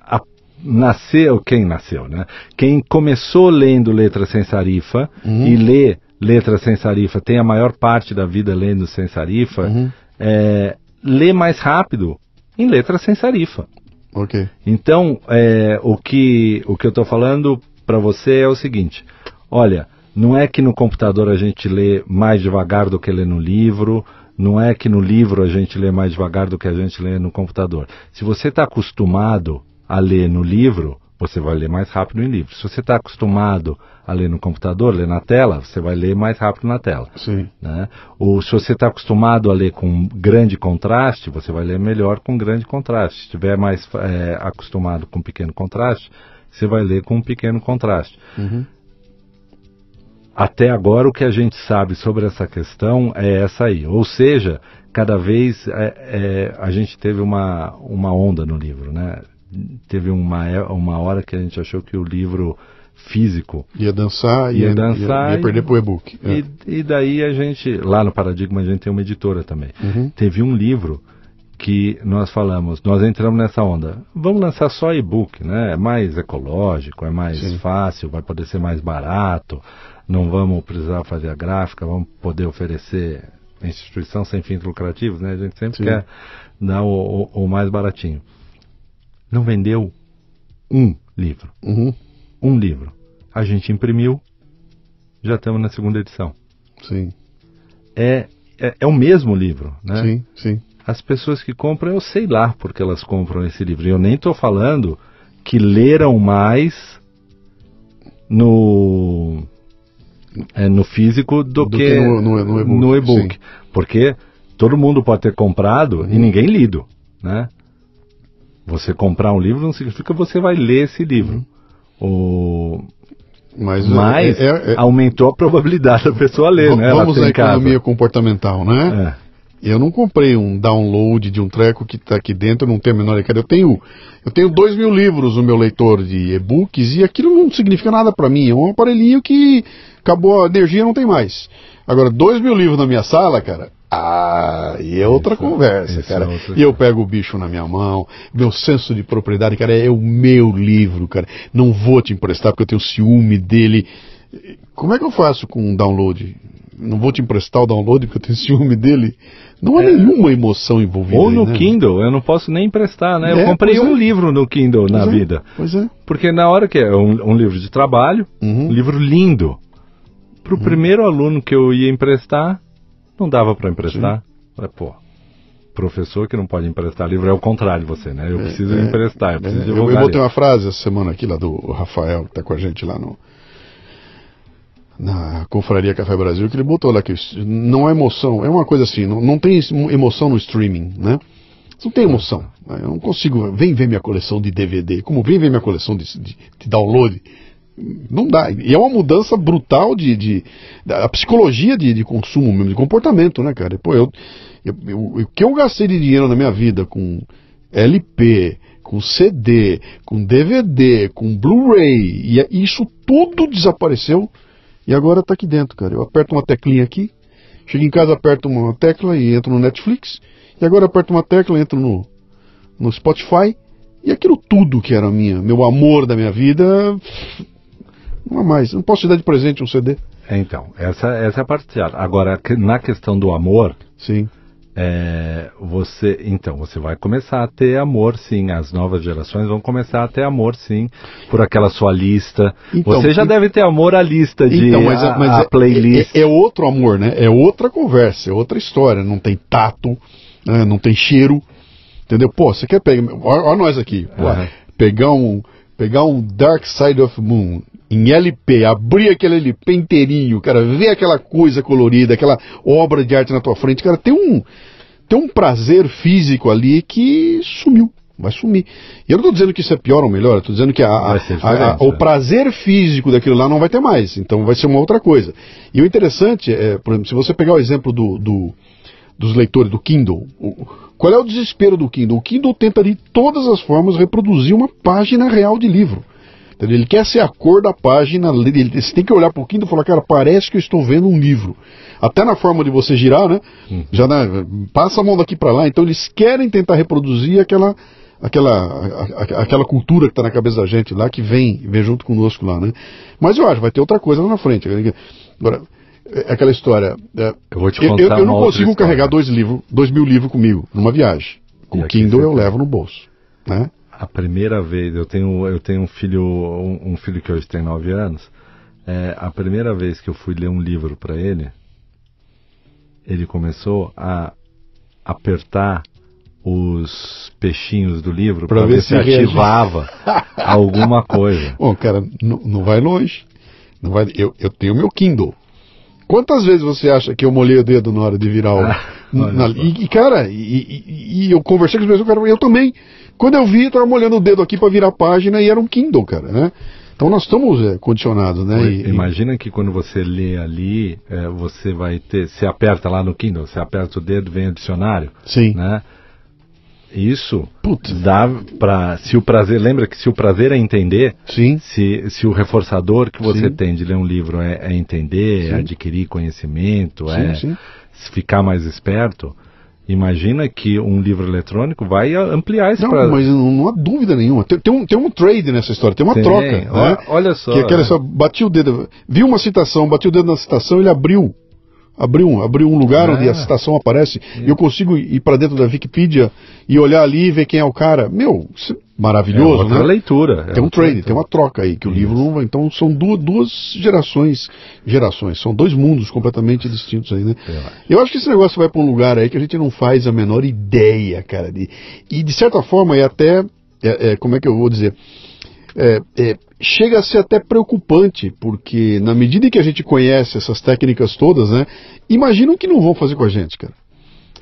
a, nasceu, quem nasceu, né? Quem começou lendo letra sem sarifa uhum. e lê letra sem sarifa, tem a maior parte da vida lendo sem sarifa, uhum. é, lê mais rápido em letra sem sarifa. Ok. Então, é, o que o que eu estou falando para você é o seguinte: olha, não é que no computador a gente lê mais devagar do que lê no livro, não é que no livro a gente lê mais devagar do que a gente lê no computador. Se você está acostumado a ler no livro, você vai ler mais rápido em livro. Se você está acostumado a ler no computador, ler na tela, você vai ler mais rápido na tela. Sim. Né? Ou se você está acostumado a ler com grande contraste, você vai ler melhor com grande contraste. Se estiver mais é, acostumado com pequeno contraste, você vai ler com um pequeno contraste. Uhum. Até agora o que a gente sabe sobre essa questão é essa aí. Ou seja, cada vez é, é, a gente teve uma, uma onda no livro, né? Teve uma, uma hora que a gente achou que o livro físico. Ia dançar, Ia ia, dançar ia, ia e- perder pro e-book. É. E, e daí a gente, lá no Paradigma, a gente tem uma editora também. Uhum. Teve um livro que nós falamos, nós entramos nessa onda. Vamos lançar só e-book, né? É mais ecológico, é mais Sim. fácil, vai poder ser mais barato. Não vamos precisar fazer a gráfica, vamos poder oferecer instituição sem fins lucrativos, né? A gente sempre Sim. quer dar o, o- o mais baratinho. Não vendeu um livro, Uhum. um livro. A gente imprimiu, já estamos na segunda edição Sim, é, é, é o mesmo livro, né? sim, sim. As pessoas que compram, eu sei lá porque elas compram esse livro. E eu nem estou falando que leram mais no no físico do, Do que, que no- no- no e-book. Porque todo mundo pode ter comprado Uhum. e ninguém lido, né? Você comprar um livro não significa que você vai ler esse livro. O... Mas, é- Mas é- é- é- aumentou a probabilidade da pessoa ler, né? Ela vamos à economia comportamental, né? É. Eu não comprei um download de um treco que está aqui dentro, eu não tenho a menor ideia. Eu tenho, eu tenho dois mil livros no meu leitor de e-books e aquilo não significa nada para mim. É um aparelhinho que acabou a energia, não tem mais. Agora, dois mil livros na minha sala, cara. Ah, e é outra Isso- conversa, isso cara. é outra E eu pego o bicho na minha mão, meu senso de propriedade, cara, é o meu livro, cara. Não vou te emprestar porque eu tenho ciúme dele. Como é que eu faço com um download? Não vou te emprestar o download porque eu tenho ciúme dele? Não há nenhuma emoção envolvida. É. Ou aí, no né? Kindle, eu não posso nem emprestar, né? É, eu comprei pois é. um livro no Kindle na Pois é, vida. Pois é. Porque na hora que é um, um livro de trabalho, Uhum. um livro lindo. Para o primeiro aluno que eu ia emprestar, não dava para emprestar. Falei, pô, professor que não pode emprestar livro é o contrário de você, né? Eu preciso É, emprestar, eu preciso é, eu, eu botei uma frase essa semana aqui lá do Rafael, que está com a gente lá no. Na Confraria Café Brasil, que ele botou lá que não é emoção, é uma coisa assim, não, não tem emoção no streaming, né? Não tem emoção. né? Eu não consigo. Vem ver minha coleção de DVD. Como vem ver minha coleção de, de- de download? Não dá. E é uma mudança brutal de. de da psicologia de, de consumo mesmo, de comportamento, né, cara? Pô, eu, eu, eu- o que eu gastei de dinheiro na minha vida com LP, com CD, com DVD, com Blu-ray, e é- isso tudo desapareceu e agora tá aqui dentro, cara. Eu aperto uma teclinha aqui, chego em casa, aperto uma tecla e entro no Netflix, e agora aperto uma tecla e entro no, no Spotify, e aquilo tudo que era minha, meu amor da minha vida, não há mais. Não posso te dar de presente um CD. Então, essa, essa é a parte. Agora, na questão do amor, Sim. É, você, então, você vai começar a ter amor, sim. As novas gerações vão começar a ter amor, sim, por aquela sua lista. Então, você já e- deve ter amor à lista de Então, mas, é- a, mas a é, playlist. é- é outro amor, né? É outra conversa, é outra história. Não tem tato, né? não tem cheiro. Entendeu? Pô, você quer pegar. Olha, nós aqui. pô, pegar, um, pegar um Dark Side of Moon em LP, abrir aquele LP inteirinho, cara, ver aquela coisa colorida, aquela obra de arte na tua frente, cara, tem um, tem um prazer físico ali que sumiu. Vai sumir. E eu não estou dizendo que isso é pior ou melhor, eu estou dizendo que a- a- a- o né? prazer físico daquilo lá não vai ter mais. Então vai ser uma outra coisa. E o interessante é, por exemplo, se você pegar o exemplo do, do- dos leitores do Kindle, o- qual é o desespero do Kindle? O Kindle tenta de todas as formas reproduzir uma página real de livro. Entendeu? Ele quer ser a cor da página, ele, você tem que olhar para o Kindle e falar, cara, parece que eu estou vendo um livro. Até na forma de você girar, né? Já né, passa a mão daqui para lá. Então eles querem tentar reproduzir aquela aquela, aquela cultura que está na cabeça da gente lá, que vem, vem junto conosco lá, né? Mas eu acho, vai ter outra coisa lá na frente. Agora, é aquela história. é, Eu vou te contar eu- eu não consigo história. carregar dois livros, dois mil livros comigo numa viagem. Com o Kindle eu levo no bolso, né? A primeira vez, eu tenho, eu tenho um filho, um, um filho que hoje tem nove anos. É, a primeira vez que eu fui ler um livro para ele, ele começou a apertar os peixinhos do livro para ver ver se ativava alguma coisa. Bom, cara, não, não vai longe. Não vai, eu, eu tenho meu Kindle. Quantas vezes você acha que eu molhei o dedo na hora de virar o. Ah, na- e, cara, e, e- e eu conversei com pessoas, cara, eu também. Quando eu vi, eu tava molhando o dedo aqui para virar a página e era um Kindle, cara, né? Então nós estamos é, condicionados, né? E- e- Imagina que quando você lê ali, é, você vai ter, você aperta lá no Kindle, você aperta o dedo, vem o dicionário, sim. né? isso Putz. dá para se o prazer lembra que se o prazer é entender Sim. se, se o reforçador que você Sim. tem de ler um livro é, é entender Sim. é adquirir conhecimento Sim, é ficar mais esperto imagina que um livro eletrônico vai a- ampliar esse Não, mas não, não há dúvida nenhuma. Tem, tem um, tem um trade nessa história, tem uma Tem, troca. né? olha só, Que é aquela né? só, bati o dedo, viu uma citação, bati o dedo na citação, ele abriu. Abriu um, abriu um lugar É. onde a citação aparece e eu consigo ir para dentro da Wikipedia e olhar ali e ver quem é o cara. Meu, isso é é maravilhoso, outra né? leitura é Tem um trade, leitura. tem uma troca aí, que o livro não vai. Então são duas, duas gerações, gerações, são dois mundos completamente distintos aí, né? Eu Eu acho que esse negócio vai para um lugar aí que a gente não faz a menor ideia, cara. De, e de certa forma é até. é- é, como é que eu vou dizer? É, é, chega a ser até preocupante, porque na medida em que a gente conhece essas técnicas todas, né? Imagina o que não vão fazer com a gente, cara.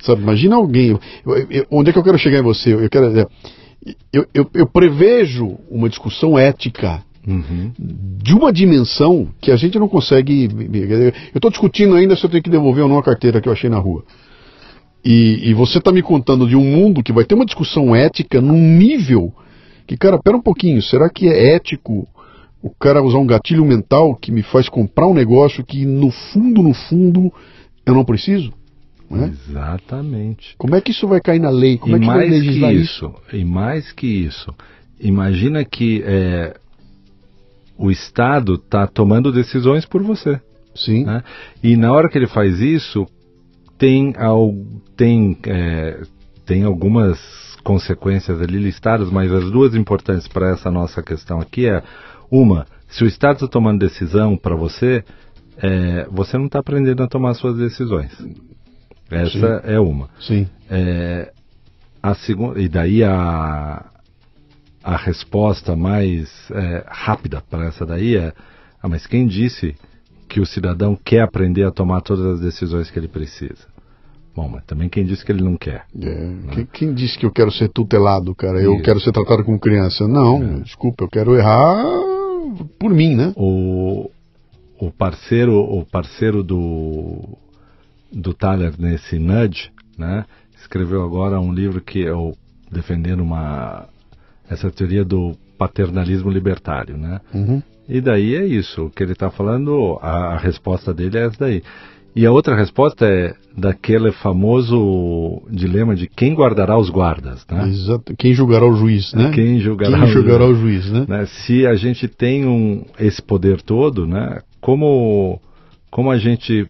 Sabe, imagina alguém. eu- eu- onde é que eu quero chegar em você? Eu quero. Eu, eu, eu prevejo uma discussão ética Uhum. de uma dimensão que a gente não consegue. Eu estou discutindo ainda se eu tenho que devolver ou não a carteira que eu achei na rua. E, e você está me contando de um mundo que vai ter uma discussão ética num nível que, cara, pera um pouquinho, será que é ético o cara usar um gatilho mental que me faz comprar um negócio que no fundo, no fundo, eu não preciso? Né? exatamente Como é que isso vai cair na lei? Como e é que vai mais que legislar isso? isso, e mais que isso, imagina que é, o Estado está tomando decisões por você. Sim. né? E na hora que ele faz isso, tem, al, tem, é, tem algumas consequências ali listadas, mas as duas importantes para essa nossa questão aqui é uma, se o Estado está tomando decisão para você, é, você não está aprendendo a tomar suas decisões. Essa é uma. Sim. É, a segunda, e daí a, a resposta mais é, rápida para essa daí é: ah, mas quem disse que o cidadão quer aprender a tomar todas as decisões que ele precisa? Bom, mas também quem disse que ele não quer? É, quem, quem disse que eu quero ser tutelado, cara? Eu Isso. quero ser tratado como criança. Não, desculpa, eu quero errar por mim, né? O, o parceiro, o parceiro do do Thaler nesse Nudge, né, escreveu agora um livro que eu defendendo uma essa teoria do paternalismo libertário, né? Uhum. E daí é isso, o que ele está falando, a, a resposta dele é essa daí. E a outra resposta é daquele famoso dilema de quem guardará os guardas, né? Exato. Quem julgará o juiz, né? Quem julgará, Quem o julgará juiz? o juiz, né? né? Se a gente tem um, esse poder todo, né? Como, como a gente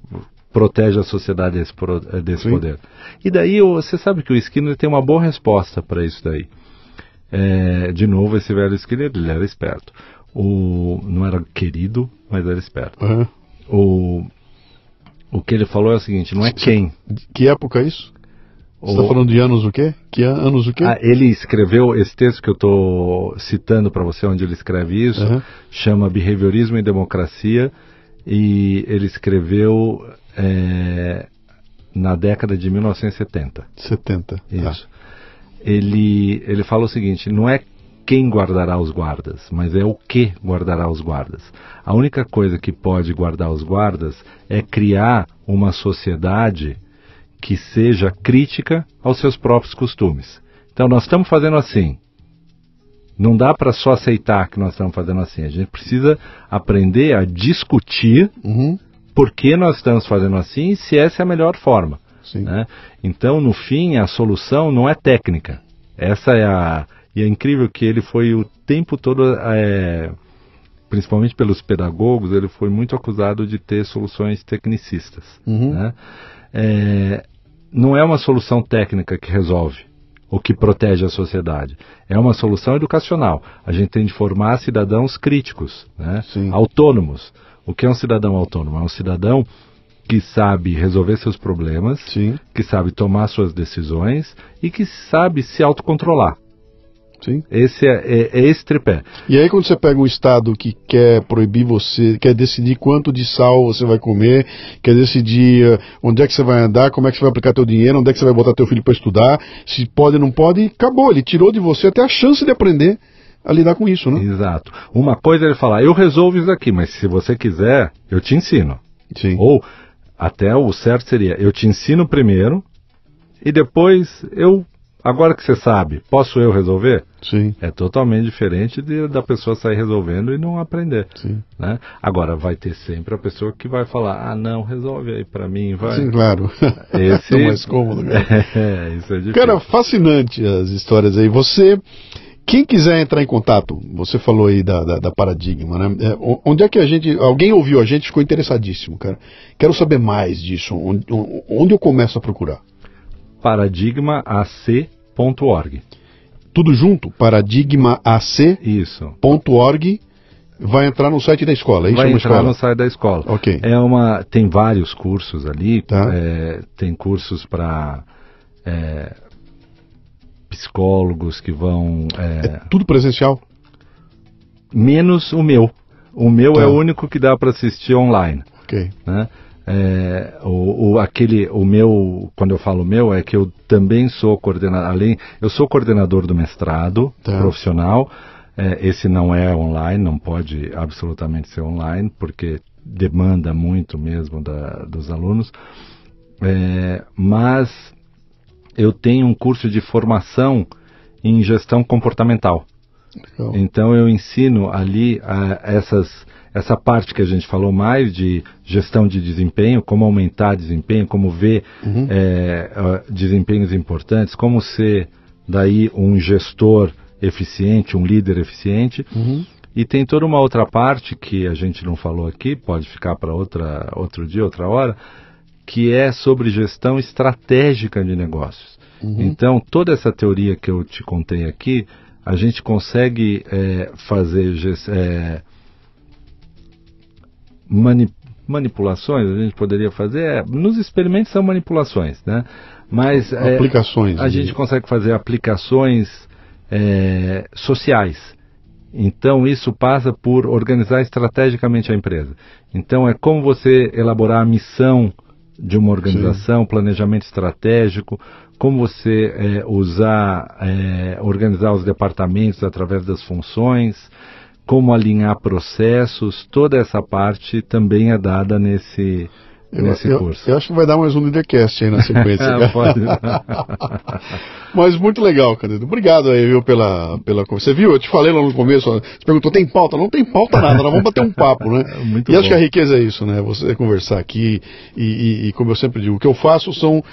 protege a sociedade desse, eh, desse Sim. poder? E daí você sabe que o Skinner tem uma boa resposta para isso daí. É, de novo, esse velho Skinner, ele era esperto. O, não era querido, mas era esperto. Aham. O, o que ele falou é o seguinte, não é quem. Que época é isso? Você está falando de anos o quê? Que an- anos o quê? Ah, ele escreveu esse texto que eu estou citando para você, onde ele escreve isso, Aham. chama Behaviorismo e Democracia, e ele escreveu é, na década de 1970. 70. Tá. Isso. Ele, ele fala o seguinte: não é quem guardará os guardas, mas é o que guardará os guardas. A única coisa que pode guardar os guardas é criar uma sociedade que seja crítica aos seus próprios costumes. Então nós estamos fazendo assim. Não dá para só aceitar que nós estamos fazendo assim. A gente precisa aprender a discutir Uhum. Por que nós estamos fazendo assim e se essa é a melhor forma. Né? Então, no fim, a solução não é técnica. Essa é a. E é incrível que ele foi o tempo todo, é, principalmente pelos pedagogos, ele foi muito acusado de ter soluções tecnicistas. Uhum. né? É, não é uma solução técnica que resolve ou que protege a sociedade. É uma solução educacional. A gente tem de formar cidadãos críticos, né? Autônomos. O que é um cidadão autônomo? É um cidadão que sabe resolver seus problemas, Sim. que sabe tomar suas decisões e que sabe se autocontrolar. Sim. Esse é, é, é esse tripé. E aí quando você pega um estado que quer proibir você, quer decidir quanto de sal você vai comer, quer decidir eh, onde é que você vai andar, como é que você vai aplicar teu dinheiro, onde é que você vai botar teu filho para estudar, se pode ou não pode, acabou. Ele tirou de você até a chance de aprender a lidar com isso, né? Exato. Uma coisa é ele falar, eu resolvo isso aqui, mas se você quiser, eu te ensino. Sim. Ou até o certo seria, eu te ensino primeiro e depois eu Agora que você sabe, posso eu resolver? Sim. É totalmente diferente de, da pessoa sair resolvendo e não aprender. Sim. Né? Agora, vai ter sempre a pessoa que vai falar, ah, não, resolve aí para mim, vai. Sim, claro. Esse... é mais cômodo. Cara. é, isso é difícil. Cara, fascinante as histórias aí. Você... Quem quiser entrar em contato, você falou aí da, da, da Paradigma, né? É, onde é que a gente. Alguém ouviu a gente ficou interessadíssimo, cara. Quero saber mais disso. Onde, onde eu começo a procurar? Paradigmaac.org. Tudo junto? Paradigmaac.org. Vai entrar no site da escola, é isso? Vai é entrar escola? no site da escola. Ok. É uma, tem vários cursos ali. Tá. É, tem cursos para é, psicólogos que vão. É, É tudo presencial? menos o meu. O meu Tá. é o único que dá para assistir online. Ok. né? É, o, o- aquele, o meu, quando eu falo meu, é que eu também sou coordenador, além, eu sou coordenador do mestrado Tá. profissional. É, esse não é online, não pode absolutamente ser online, porque demanda muito mesmo da- dos alunos. É, mas eu tenho um curso de formação em gestão comportamental. Legal. Então eu ensino ali ah, essas, essa parte que a gente falou mais de gestão de desempenho, como aumentar desempenho, como ver Uhum. ah, desempenhos importantes, como ser daí um gestor eficiente, um líder eficiente. Uhum. E tem toda uma outra parte que a gente não falou aqui, pode ficar para outra outro dia, outra hora, que é sobre gestão estratégica de negócios. Então, toda essa teoria que eu te contei aqui, a gente consegue eh, fazer mani- manipulações, a gente poderia fazer, é, nos experimentos são manipulações, né? Mas eh, Aplicações. a né? gente consegue fazer aplicações eh, sociais. Então isso passa por organizar estrategicamente a empresa. Então é como você elaborar a missão de uma organização, planejamento estratégico, como você eh, usar, eh, organizar os departamentos através das funções, como alinhar processos, toda essa parte também é dada nesse, Eu, nesse eu- curso. eu acho que vai dar mais um Leadercast aí na sequência. Mas muito legal, Candido. Obrigado aí, viu, pela, pela conversa. Você viu? Eu te falei lá no começo, você perguntou, tem pauta? Não tem pauta nada, nós vamos bater um papo, né? Muito e acho bom. que a riqueza é isso, né? Você conversar aqui e, e- e, como eu sempre digo, o que eu faço são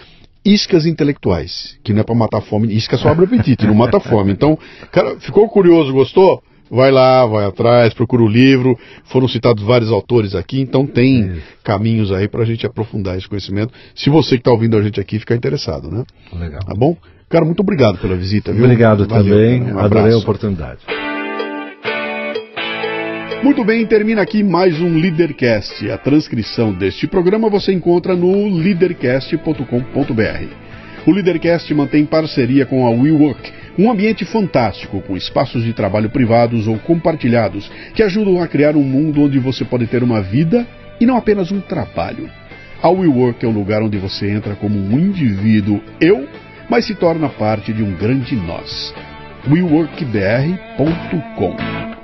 iscas intelectuais, que não é pra matar fome, isca só abre apetite, não mata fome. Então, cara, ficou curioso, gostou? Vai lá, vai atrás, procura o livro. Foram citados vários autores aqui, então tem Isso. caminhos aí pra gente aprofundar esse conhecimento. Se você que tá ouvindo a gente aqui ficar interessado, né? Legal. Tá bom? Cara, muito obrigado pela visita, viu? Obrigado Valeu, também. Um adorei a oportunidade. Muito bem, termina aqui mais um Leadercast. A transcrição deste programa você encontra no leadercast.com.br. O Leadercast mantém parceria com a WeWork, um ambiente fantástico com espaços de trabalho privados ou compartilhados que ajudam a criar um mundo onde você pode ter uma vida e não apenas um trabalho. A WeWork é o lugar onde você entra como um indivíduo eu, mas se torna parte de um grande nós. WeWorkBR.com